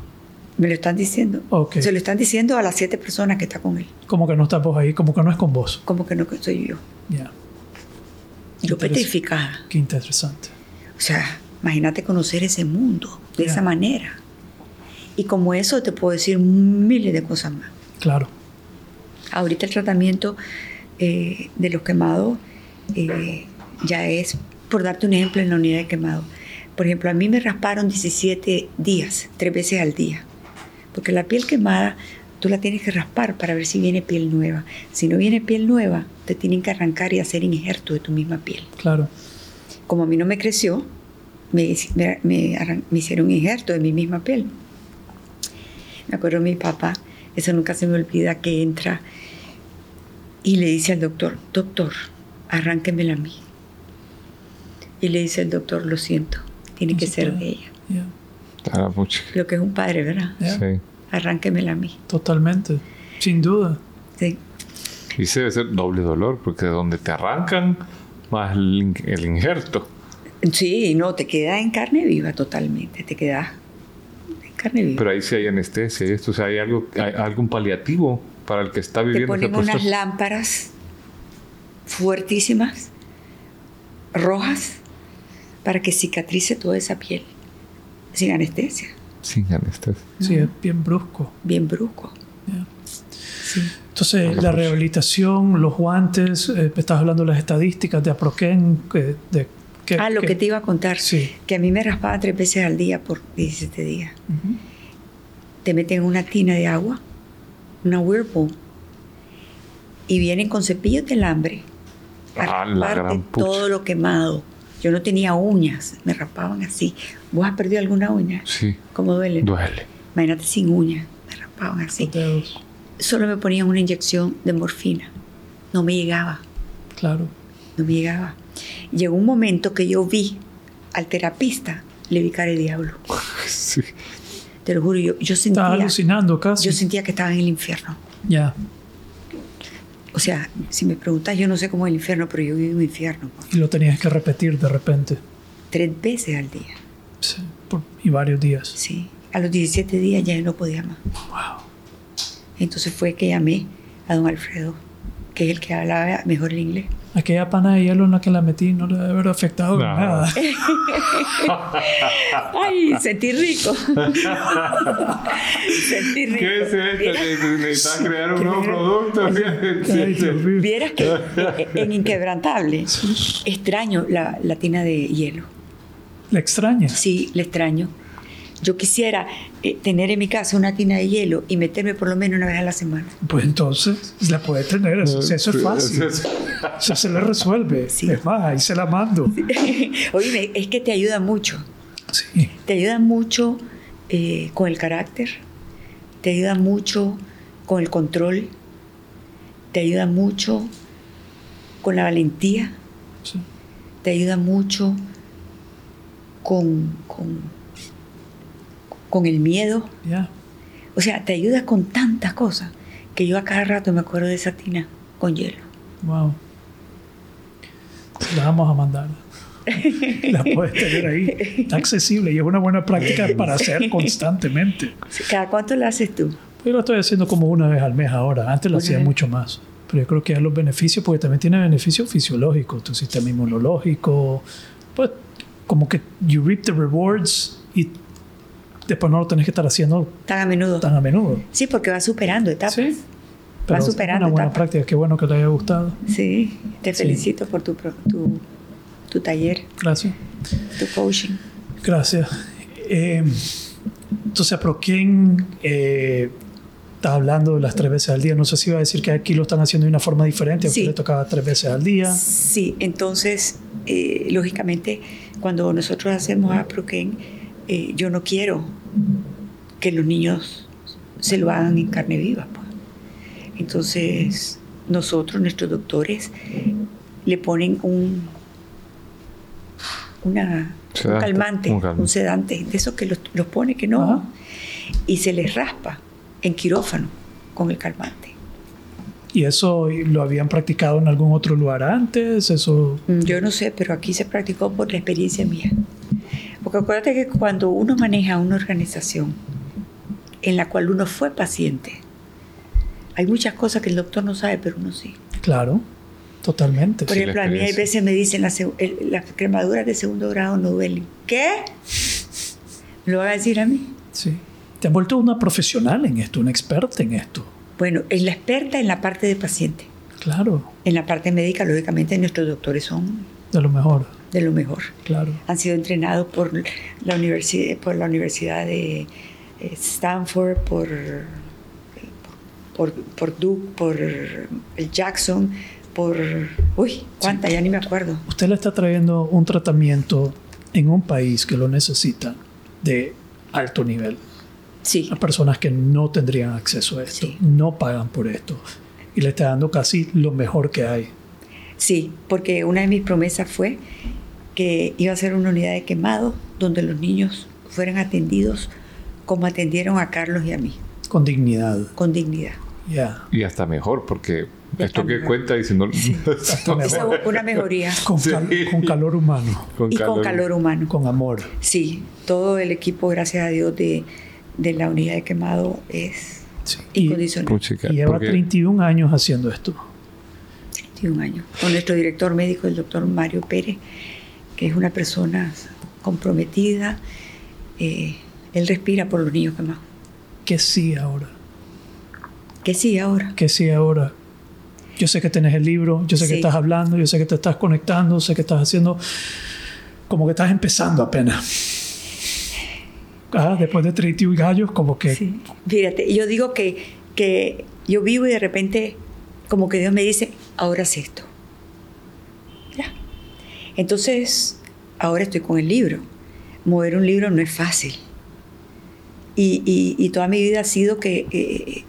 Me lo están diciendo. Se lo están diciendo a las siete personas que está con él. Como que no estás vos ahí, como que no es con vos. Como que no que soy yo. Ya. Yo petrificada. Qué interesante. O sea, imagínate conocer ese mundo de esa manera. Y como eso te puedo decir miles de cosas más. Claro. Ahorita el tratamiento eh, de los quemados eh, ya es, por darte un ejemplo, en la unidad de quemado. Por ejemplo, a mí me rasparon 17 días, tres veces al día. Porque la piel quemada tú la tienes que raspar para ver si viene piel nueva. Si no viene piel nueva, te tienen que arrancar y hacer injerto de tu misma piel. Claro. Como a mí no me creció, me, me, me arran- me hicieron injerto de mi misma piel. Me acuerdo mi papá, eso nunca se me olvida, que entra y le dice al doctor, doctor, arránquemela a mí. Y le dice el doctor, lo siento, tiene No que se ser puede. de ella. Ah, pucha. Lo que es un padre, ¿verdad? Ya. Sí. Arránquemela a mí. Totalmente. Sin duda. Sí. Y se debe ser doble dolor, porque donde te arrancan, más el injerto. Sí, no, te queda en carne viva totalmente, te queda Pero ahí sí hay anestesia y esto. O sea, hay algo, hay algún paliativo para el que está te viviendo ponen ese unas lámparas fuertísimas, rojas, para que cicatrice toda esa piel, sin anestesia, Sin anestesia. Sí, es bien brusco. bien brusco. Sí. Entonces, la pues. rehabilitación, los guantes, eh, estás hablando de las estadísticas de Aproquén, que, de, ah, lo que, te iba a contar, Sí. que a mí me raspaba tres veces al día por 17 días. Te meten una tina de agua, una whirlpool, y vienen con cepillos de alambre. a Ah, la gran pucha. todo lo quemado. Yo no tenía uñas, me raspaban así. ¿Vos has perdido alguna uña? Sí, ¿Cómo duele? duele. Imagínate sin uñas, me raspaban así. Solo me ponían una inyección de morfina. No me llegaba, Claro. no me llegaba. Llegó un momento que yo vi al terapista, le vi cara de diablo. Sí. Te lo juro, yo, sentía, alucinando casi. yo sentía que estaba en el infierno. Ya. O sea, si me preguntas, yo no sé cómo es el infierno, pero yo viví un infierno. pues. Y lo tenías que repetir de repente. Tres veces al día. Sí. Por- y varios días. Sí. A los 17 días ya no podía más. Wow. Entonces fue que llamé a don Alfredo, que es el que hablaba mejor el inglés. Aquella pana de hielo en la que la metí no le debe haber afectado en No. nada. ¡Ay! Sentí rico. Sentí rico. ¿Qué es esto? ¿Necesitas crear un nuevo producto? Ay. Vieras que eh, en Inquebrantable extraño la, la tina de hielo. ¿Le extraña? Sí, la extraño. Yo quisiera eh, tener en mi casa una tina de hielo y meterme por lo menos una vez a la semana. Pues entonces la puede tener. Eso, eso es fácil. Eso se le resuelve. Sí. Es más, ahí se la mando. Oye, es que te ayuda mucho. Sí. Te ayuda mucho eh, con el carácter, te ayuda mucho con el control, te ayuda mucho con la valentía, sí. te ayuda mucho con, con, con el miedo. O sea, te ayuda con tantas cosas que yo a cada rato me acuerdo de esa tina con hielo. Wow. La vamos a mandar. La puedes tener ahí. Está accesible y es una buena práctica para hacer constantemente. ¿Cada cuánto la haces tú? Yo lo estoy haciendo como una vez al mes ahora. Antes lo hacía mucho más. Pero yo creo que ya los beneficios, porque también tiene beneficios fisiológicos, tu sistema inmunológico. Pues como que you reap the rewards y después no lo tenés que estar haciendo tan a menudo. Tan a menudo. Sí, porque va superando etapas. Sí. Pero va superando. Una buena práctica. Qué bueno que te haya gustado. Sí, te felicito por tu, tu, tu, taller. Gracias. Tu coaching. Gracias. Eh, entonces, ¿pero quién eh, está hablando las tres veces al día? No sé si iba a decir que aquí lo están haciendo de una forma diferente, aunque le tocaba tres veces al día. Sí, entonces, eh, lógicamente, cuando nosotros hacemos a eh, yo no quiero que los niños se lo hagan en carne viva. Pues. Entonces, nosotros, nuestros doctores, le ponen un, una, calmante, un, sedante, de esos que los, pone que no, y se les raspa en quirófano con el calmante. ¿Y eso lo habían practicado en algún otro lugar antes? Eso... Mm, yo no sé, pero aquí se practicó por la experiencia mía. Porque acuérdate que cuando uno maneja una organización en la cual uno fue paciente, hay muchas cosas que el doctor no sabe, pero uno sí. Claro, totalmente. Por ejemplo, a mí hay veces me dicen las la cremaduras de segundo grado no duelen. ¿Qué? ¿Lo va a decir a mí? Sí. Te has vuelto una profesional en esto, una experta en esto. Bueno, es la experta en la parte de paciente. Claro. En la parte médica, lógicamente, nuestros doctores son... De lo mejor. De lo mejor. Claro. Han sido entrenados por la universidad, por la universidad de eh, Stanford, por, por, por Duke, por el Jackson, por... Uy, ¿cuánta? Ya ni me acuerdo. Usted le está trayendo un tratamiento en un país que lo necesita de alto nivel. Sí. a personas que no tendrían acceso a esto, no pagan por esto y le está dando casi lo mejor que hay. Sí, porque una de mis promesas fue que iba a ser una unidad de quemado donde los niños fueran atendidos como atendieron a Carlos y a mí. Con dignidad. Con dignidad. Ya. Y hasta mejor, porque esto que cuenta diciendo... Sí. una mejoría. Con, con, calor humano. y con calor humano. Con amor. Sí, todo el equipo, gracias a Dios, de, de la unidad de quemado es incondicional. Y, lleva 31 años haciendo esto. 31 años. Con nuestro director médico, el doctor Mario Pérez, que es una persona comprometida. Eh, él respira por los niños quemados. Que sí ahora. Que sí ahora. Que sí ahora. Yo sé que tenés el libro, yo sé que estás hablando, yo sé que te estás conectando, sé que estás haciendo como que estás empezando apenas ah, después de 31 gallos, como que... Sí. Fíjate, yo digo que, que yo vivo y de repente como que Dios me dice, ahora es esto. Ya. Entonces, ahora estoy con el libro. Mover un libro no es fácil. Y, y, toda mi vida ha sido que,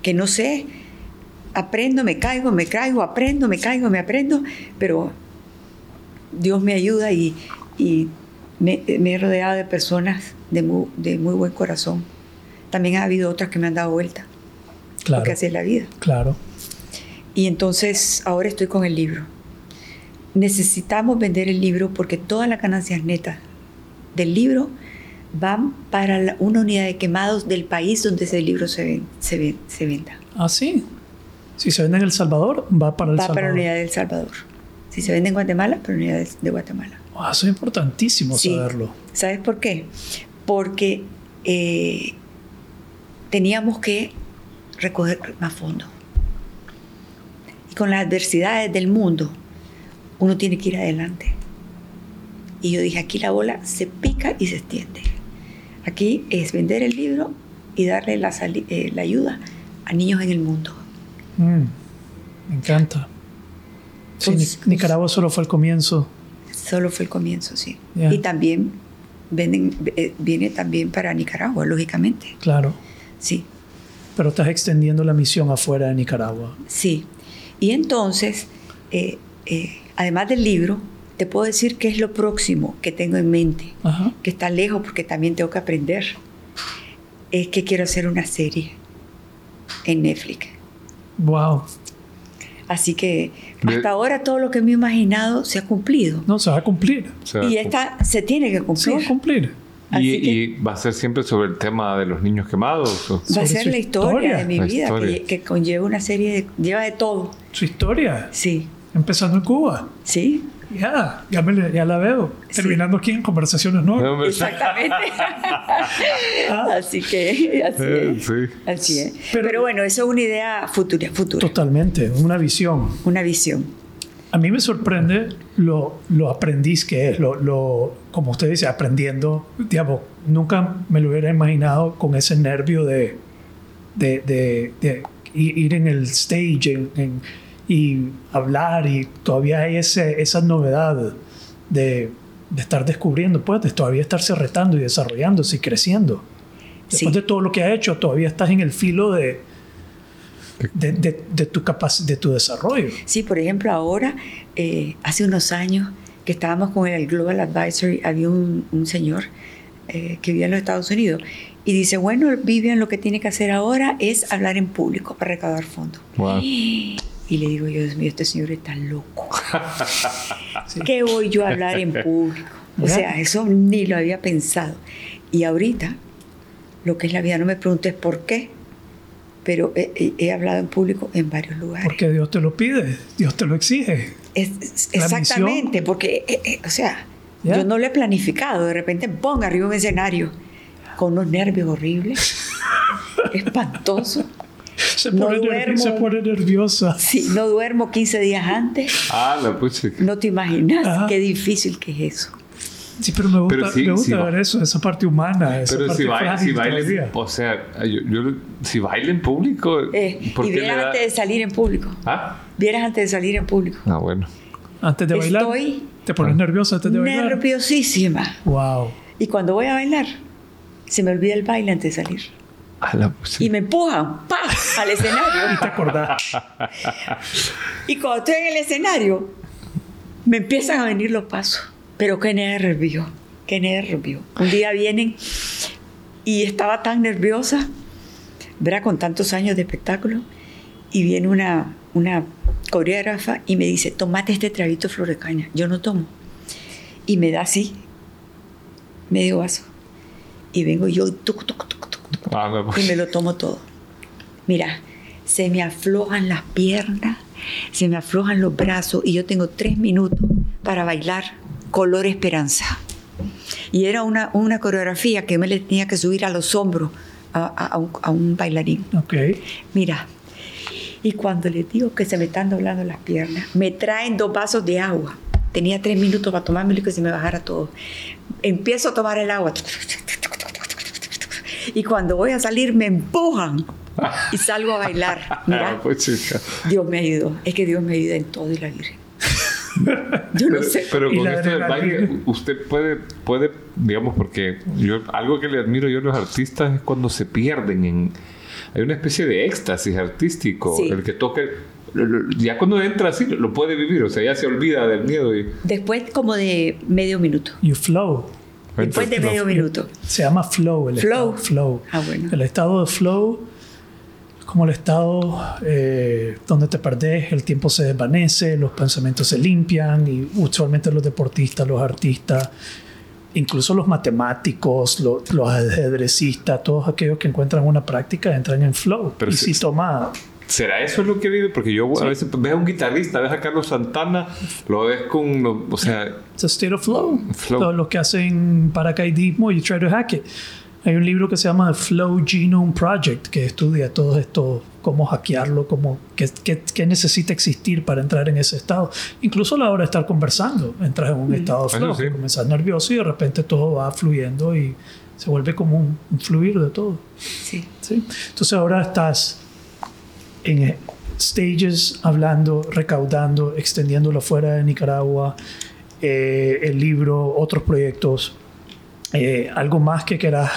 que no sé, aprendo, me caigo, me caigo, aprendo, me caigo, me aprendo, pero Dios me ayuda y, y me, me, he rodeado de personas de muy, de muy buen corazón. También ha habido otras que me han dado vuelta. Claro. Porque así es la vida. Claro. Y entonces ahora estoy con el libro. Necesitamos vender el libro porque todas las ganancias netas del libro van para una unidad de quemados del país donde ese libro se, se, se venda. Ah, sí. Si se vende en El Salvador, va para El va Salvador. Va para la unidad de El Salvador. Si se vende en Guatemala, para la unidad de Guatemala. Ah, eso es importantísimo saberlo. ¿Sabes por qué? porque eh, teníamos que recoger más fondos. Con las adversidades del mundo, uno tiene que ir adelante. Y yo dije, aquí la bola se pica y se extiende. Aquí es vender el libro y darle la, eh, ayuda a niños en el mundo. Mm, me encanta. Nicaragua solo fue el comienzo. Solo fue el comienzo, sí. Y también eh, viene también para Nicaragua, lógicamente. Claro. Sí. Pero estás extendiendo la misión afuera de Nicaragua. Sí. Y entonces, eh, eh, además del libro, te puedo decir qué es lo próximo que tengo en mente, que está lejos porque también tengo que aprender. Es que quiero hacer una serie en Netflix. Wow. Así que De- hasta ahora todo lo que me he imaginado se ha cumplido. No, se va a cumplir. Y esta se tiene que Se va cumplir. a cumplir. Y, que- y va a ser siempre sobre el tema de los niños quemados. ¿o? Va a ser la historia, historia. de mi vida, que, que conlleva una serie de... lleva de todo. Su historia, Sí, empezando en Cuba. sí, Ya, ya, me ya la veo. Sí. Terminando aquí en Conversaciones No. No, me- exactamente. así que así Eh, es. sí. Así es. Pero- Pero, bueno, eso es una idea futura, futura Totalmente, una visión. una visión. A mí me sorprende lo, lo aprendiz que es, lo, lo, como usted dice, aprendiendo. Digamos, nunca me lo hubiera imaginado con ese nervio de, de, de- de i- ir en el stage en- en- y hablar y todavía hay ese, esa novedad de, de estar descubriendo, pues, de todavía estarse retando y desarrollándose y creciendo. Después Sí. de todo lo que ha hecho, todavía estás en el filo de, de, de- de tu de tu desarrollo. Sí, por ejemplo, ahora, eh, hace unos años que estábamos con el Global Advisory, había un, un señor eh, que vivía en los Estados Unidos y dice, bueno, Vivian lo que tiene que hacer ahora es hablar en público para recaudar fondos. Wow. Y le digo yo, Dios mío, este señor está loco. ¿Qué voy yo a hablar en público? O sea, eso ni lo había pensado. Y ahorita, lo que es la vida, no me preguntes por qué, pero he, he- he hablado en público en varios lugares. Porque Dios te lo pide, Dios te lo exige. Es- es- exactamente, porque, eh, eh, o sea, yo no lo he planificado. De repente ponga arriba un escenario con unos nervios horribles, espantoso. Se No pone, nervi- duermo. se pone nerviosa. Si no duermo 15 días antes, Ah, la pucha. no te imaginas Ajá. qué difícil que es eso. Sí, pero me gusta, Pero sí, me gusta sí va. ver eso, esa parte humana, esa Pero parte si baila, frágil si o sea, yo, yo- si baila en público, Eh, ¿por y qué vieras da? antes de salir en público. Ah, Vieras antes de salir en público. ah, bueno. Antes de bailar, Estoy te pones nerviosa antes de bailar. Nerviosísima. Wow. Y cuando voy a bailar, se me olvida el baile antes de salir. Ah, la. Y me empujan ¡pa! al escenario. Y te acordás. Y cuando estoy en el escenario, me empiezan a venir los pasos. Pero qué nervio, qué nervio. Un día vienen y estaba tan nerviosa, verá, con tantos años de espectáculo, y viene una, una coreógrafa y me dice, tomate este traguito de flor de caña. Yo no tomo. Y me da así, medio vaso. Y vengo yo, tuc, tuc, tuc, Ah, la y pucha. me lo tomo todo. Mira, se me aflojan las piernas, se me aflojan los brazos y yo tengo tres minutos para bailar color esperanza. Y era una, una coreografía que me le tenía que subir a los hombros a, a- a un, a un bailarín. Ok. Mira, y cuando les digo que se me están doblando las piernas, me traen dos vasos de agua. Tenía tres minutos para tomármelo y que se me bajara todo. Empiezo a tomar el agua. Y cuando voy a salir me empujan y salgo a bailar. Ah, Mira, pucha. Dios me ayudó. Es que Dios me ayuda en todo y la Virgen. Yo no Pero, sé. pero Y con esto del baile, usted puede, puede, digamos, porque yo algo que le admiro yo a los artistas es cuando se pierden en. Hay una especie de éxtasis artístico. Sí. El que lo- Ya cuando entra así, lo puede vivir, o sea, ya se olvida del miedo y. Después como de medio minuto. You flow. Después de medio minuto. Se llama flow. El Flow. Estado, flow. Ah, bueno. El estado de flow como el estado eh, donde te perdés, el tiempo se desvanece, los pensamientos se limpian y usualmente los deportistas, los artistas, incluso los matemáticos, lo- los ajedrecistas, todos aquellos que encuentran una práctica entran en flow. Pero y si- si toma ¿Será eso lo que vive? Porque yo a veces ves a un guitarrista, ves a Carlos Santana, lo ves con. lo- O sea, It's a state of flow. Flow. Lo, lo que hacen paracaidismo, you try to hack it. Hay un libro que se llama The Flow Genome Project que estudia todo esto, cómo hackearlo, cómo, qué, qué- qué necesita existir para entrar en ese estado. Incluso a la hora de estar conversando, entras en un estado de flow, sí. comenzás nervioso y de repente todo va fluyendo y se vuelve como un, un fluir de todo. Sí. ¿sí? Entonces ahora estás en eh, stages hablando, recaudando, extendiéndolo fuera de Nicaragua, eh, el libro, otros proyectos, eh, algo más que quieras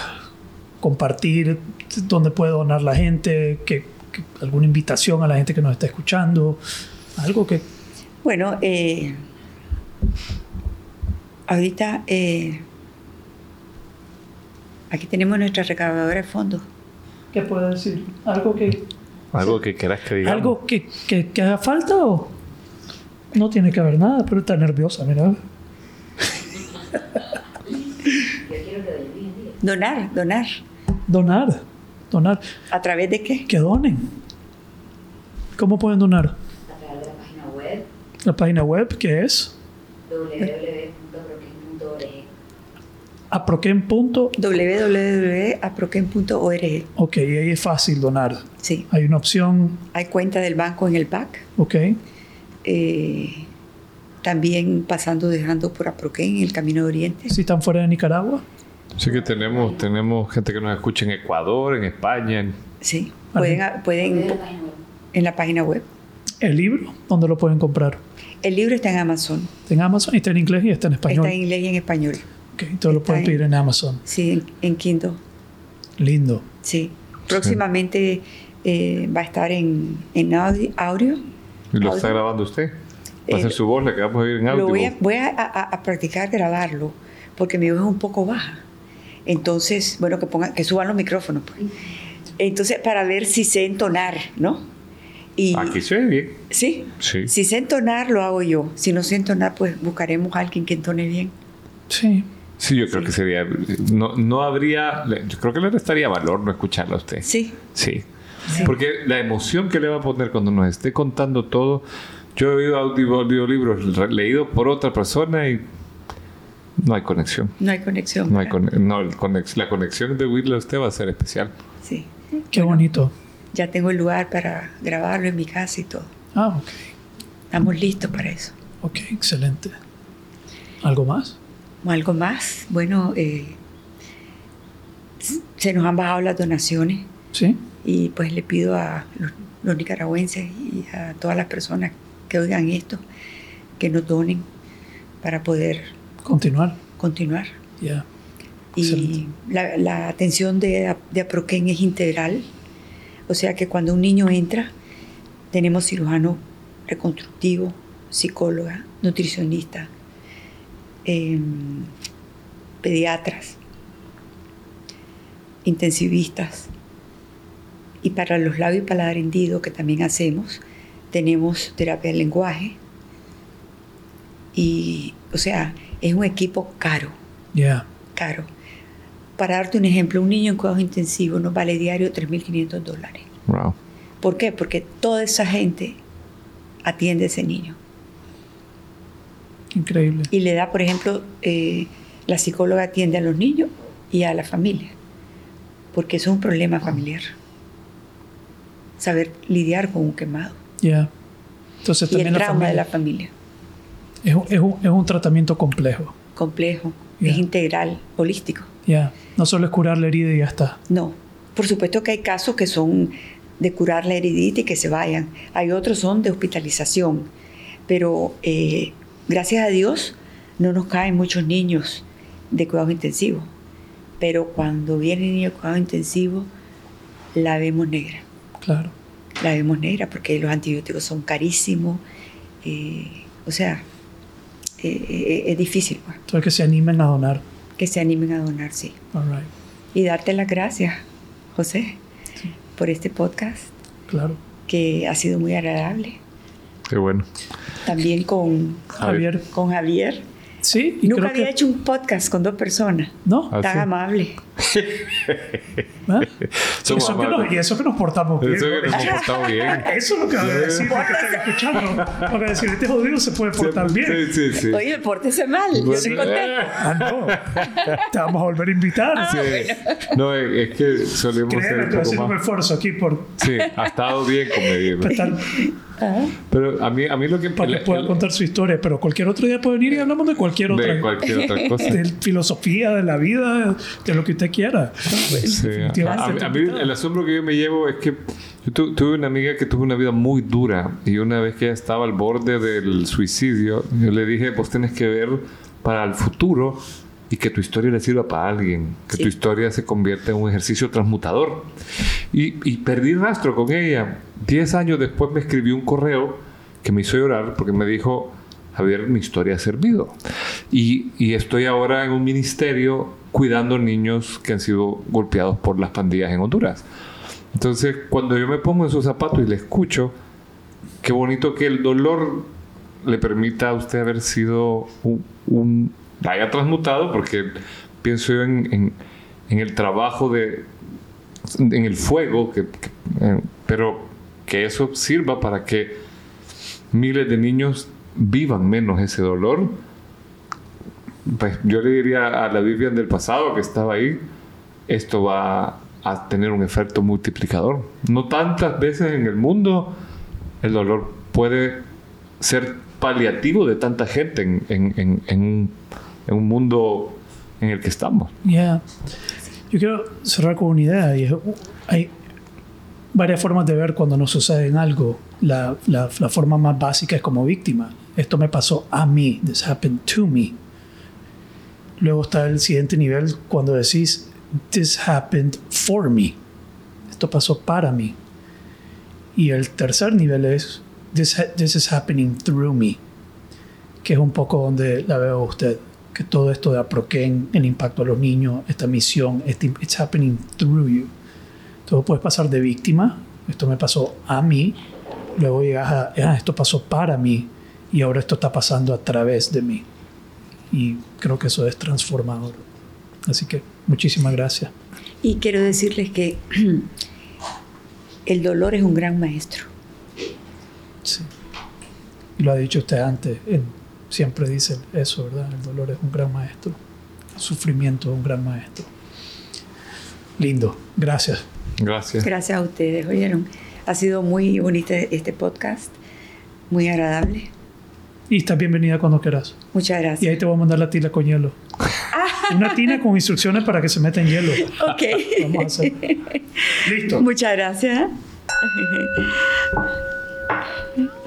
compartir, donde puede donar la gente, que, que- alguna invitación a la gente que nos está escuchando, algo que... Bueno, eh, ahorita eh, aquí tenemos nuestra recaudadora de fondos. ¿Qué puede decir? Algo que... Algo que quieras que diga. ¿Algo que, que, que haga falta o no tiene que haber nada? Pero está nerviosa, mira. Donar, donar. Donar. Donar. ¿A través de qué? Que donen. ¿Cómo pueden donar? a través de la página web La página web que es punto- www.aproquen.org. Ok, y ahí es fácil donar. Sí. Hay una opción, Hay cuenta del banco en el PAC. ok. Eh, también pasando, dejando por Aproquén en el Camino de Oriente. Si están fuera de Nicaragua, Sí que tenemos, tenemos gente que nos escucha en Ecuador, en España. en- Sí. Pueden, pueden En la página web. el libro, ¿dónde lo pueden comprar? El libro está en Amazon. Está en Amazon y está en inglés y está en español. Está en inglés y en español. Ok, entonces lo pueden en- pedir en Amazon. Sí, en, en Kindle. Lindo. Sí. Próximamente eh, va a estar en, en audi- audio. ¿Y lo Audio. está grabando usted? Va a Eh, ser su voz la que vamos a oír en audio. Lo voy a, voy a, a- a practicar grabarlo porque mi voz es un poco baja. Entonces, bueno, que pongan, que suban los micrófonos. pues. Entonces, para ver si sé entonar, ¿no? Y, Aquí se ve bien. ¿Sí? Sí. Si sé entonar, lo hago yo. Si no sé entonar, pues buscaremos a alguien que entone bien. Sí. Sí, yo creo que sería. No, no habría. Yo creo que le restaría valor no escucharlo a usted. Sí. Sí. Sí. Porque la emoción que le va a poner cuando nos esté contando todo. Yo he oído audio- audiolibros leídos por otra persona y no hay conexión. No hay conexión. No hay conex- no, el conex- la conexión de oírle a usted va a ser especial. Sí. Qué bonito. Ya tengo el lugar para grabarlo en mi casa y todo. Ah, ok. Estamos listos para eso. Ok, excelente. ¿Algo más? ¿O algo más? Bueno, eh, se nos han bajado las donaciones Sí. y pues le pido a los, los nicaragüenses y a todas las personas que oigan esto que nos donen para poder Continuar. continuar. Ya. Y la atención de, de Aproquén es integral, o sea que cuando un niño entra, tenemos cirujano reconstructivo, psicóloga, nutricionista, em, pediatras, intensivistas. Y para los labios y paladar hendido, que también hacemos, tenemos terapia del lenguaje. Y, o sea, es un equipo caro Ya. caro. Para darte un ejemplo, un niño en cuidados intensivos nos vale diario 3.500 dólares. Wow. ¿Por qué? Porque toda esa gente atiende a ese niño. Increíble. Y le da, por ejemplo, eh, la psicóloga atiende a los niños y a la familia. Porque eso es un problema familiar. Saber lidiar con un quemado. Ya. Entonces Y el también la trauma de la familia. Es un, es, un, es un tratamiento complejo. Complejo, Ya. es integral, holístico. Ya. No solo es curar la herida y ya está. No, por supuesto que hay casos que son de curar la heridita y que se vayan. Hay otros son de hospitalización. Pero eh, gracias a Dios no nos caen muchos niños de cuidados intensivos. Pero cuando viene el niño de cuidados intensivos, la vemos negra. Claro. La vemos negra porque los antibióticos son carísimos. eh, o sea, eh, eh, es difícil pues, Entonces que se animen a donar. que se animen a donar, sí. All right. Y darte las gracias, José, por este podcast Claro. que ha sido muy agradable. Qué bueno. También con, Javier. con Javier. Sí, y Nunca creo había que... hecho un podcast con dos personas. ¿No? Ah, Tan sí. amable. ¿Ah? Eso que nos, y eso que nos portamos bien. Eso que ¿no? nos hemos portado bien. Eso es lo que van a decir los que están escuchando. Van a decir, este jodido se puede portar bien. Sí, sí, sí. Oye, pórtese mal. Yo Bueno, te conté. Ah, no. Te vamos a volver a invitar. Ah, sí. No, es que solemos ser Créeme, un estoy poco haciendo un esfuerzo aquí por Sí, ha estado bien conmigo. Pero a mí, a mí lo que. para que el- pueda el- contar su historia. Pero cualquier otro día puede venir y hablamos de cualquier otra. de cualquier otra cosa. de filosofía, de la vida, de lo que usted quiera. Sí, a, a mí el asombro que yo me llevo es que yo tu- tuve una amiga que tuvo una vida muy dura y una vez que ella estaba al borde del suicidio, yo le dije, vos tenés que ver para el futuro y que tu historia le sirva para alguien, que Sí. tu historia se convierta en un ejercicio transmutador. Y, y perdí rastro con ella. Diez años después me escribió un correo que me hizo llorar porque me dijo, Javier, mi historia ha servido. Y, estoy ahora en un ministerio cuidando niños que han sido golpeados por las pandillas en Honduras. Entonces, cuando yo me pongo en sus zapatos y le escucho, qué bonito que el dolor le permita a usted haber sido un, un haya transmutado, porque pienso yo en, el trabajo de, en el fuego, que, eh, pero que eso sirva para que miles de niños vivan menos ese dolor. Pues yo le diría a la Vivian del pasado que estaba ahí, esto va a tener un efecto multiplicador. No tantas veces en el mundo el dolor puede ser paliativo de tanta gente en, en, en, en un, un, mundo en el que estamos. Yeah. Yo quiero cerrar con una idea. Hay varias formas de ver cuando nos sucede algo. La, la, forma más básica es como víctima. Esto me pasó a mí. This happened to me. Luego está el siguiente nivel cuando decís This happened for me. Esto pasó para mí. Y el tercer nivel es This, this is happening through me. Que es un poco donde la veo a usted. Que todo esto de Aproquén, el impacto a los niños, esta misión, este, it's happening through you. Todo puedes pasar de víctima. Esto me pasó a mí. Luego llegas a, ah, esto pasó para mí. Y ahora esto está pasando a través de mí. Y creo que eso es transformador. Así que muchísimas gracias. Y quiero decirles que el dolor es un gran maestro. Sí. Y lo ha dicho usted antes. Él siempre dice eso, ¿verdad? El dolor es un gran maestro. El sufrimiento es un gran maestro. Lindo. Gracias. Gracias. Gracias a ustedes, oyeron. Ha sido muy bonito este podcast. Muy agradable. Y estás bienvenida cuando quieras. Muchas gracias. Y ahí te voy a mandar la tina con hielo. Una tina con instrucciones para que se meta en hielo. Ok. Vamos a hacer. Listo. Muchas gracias.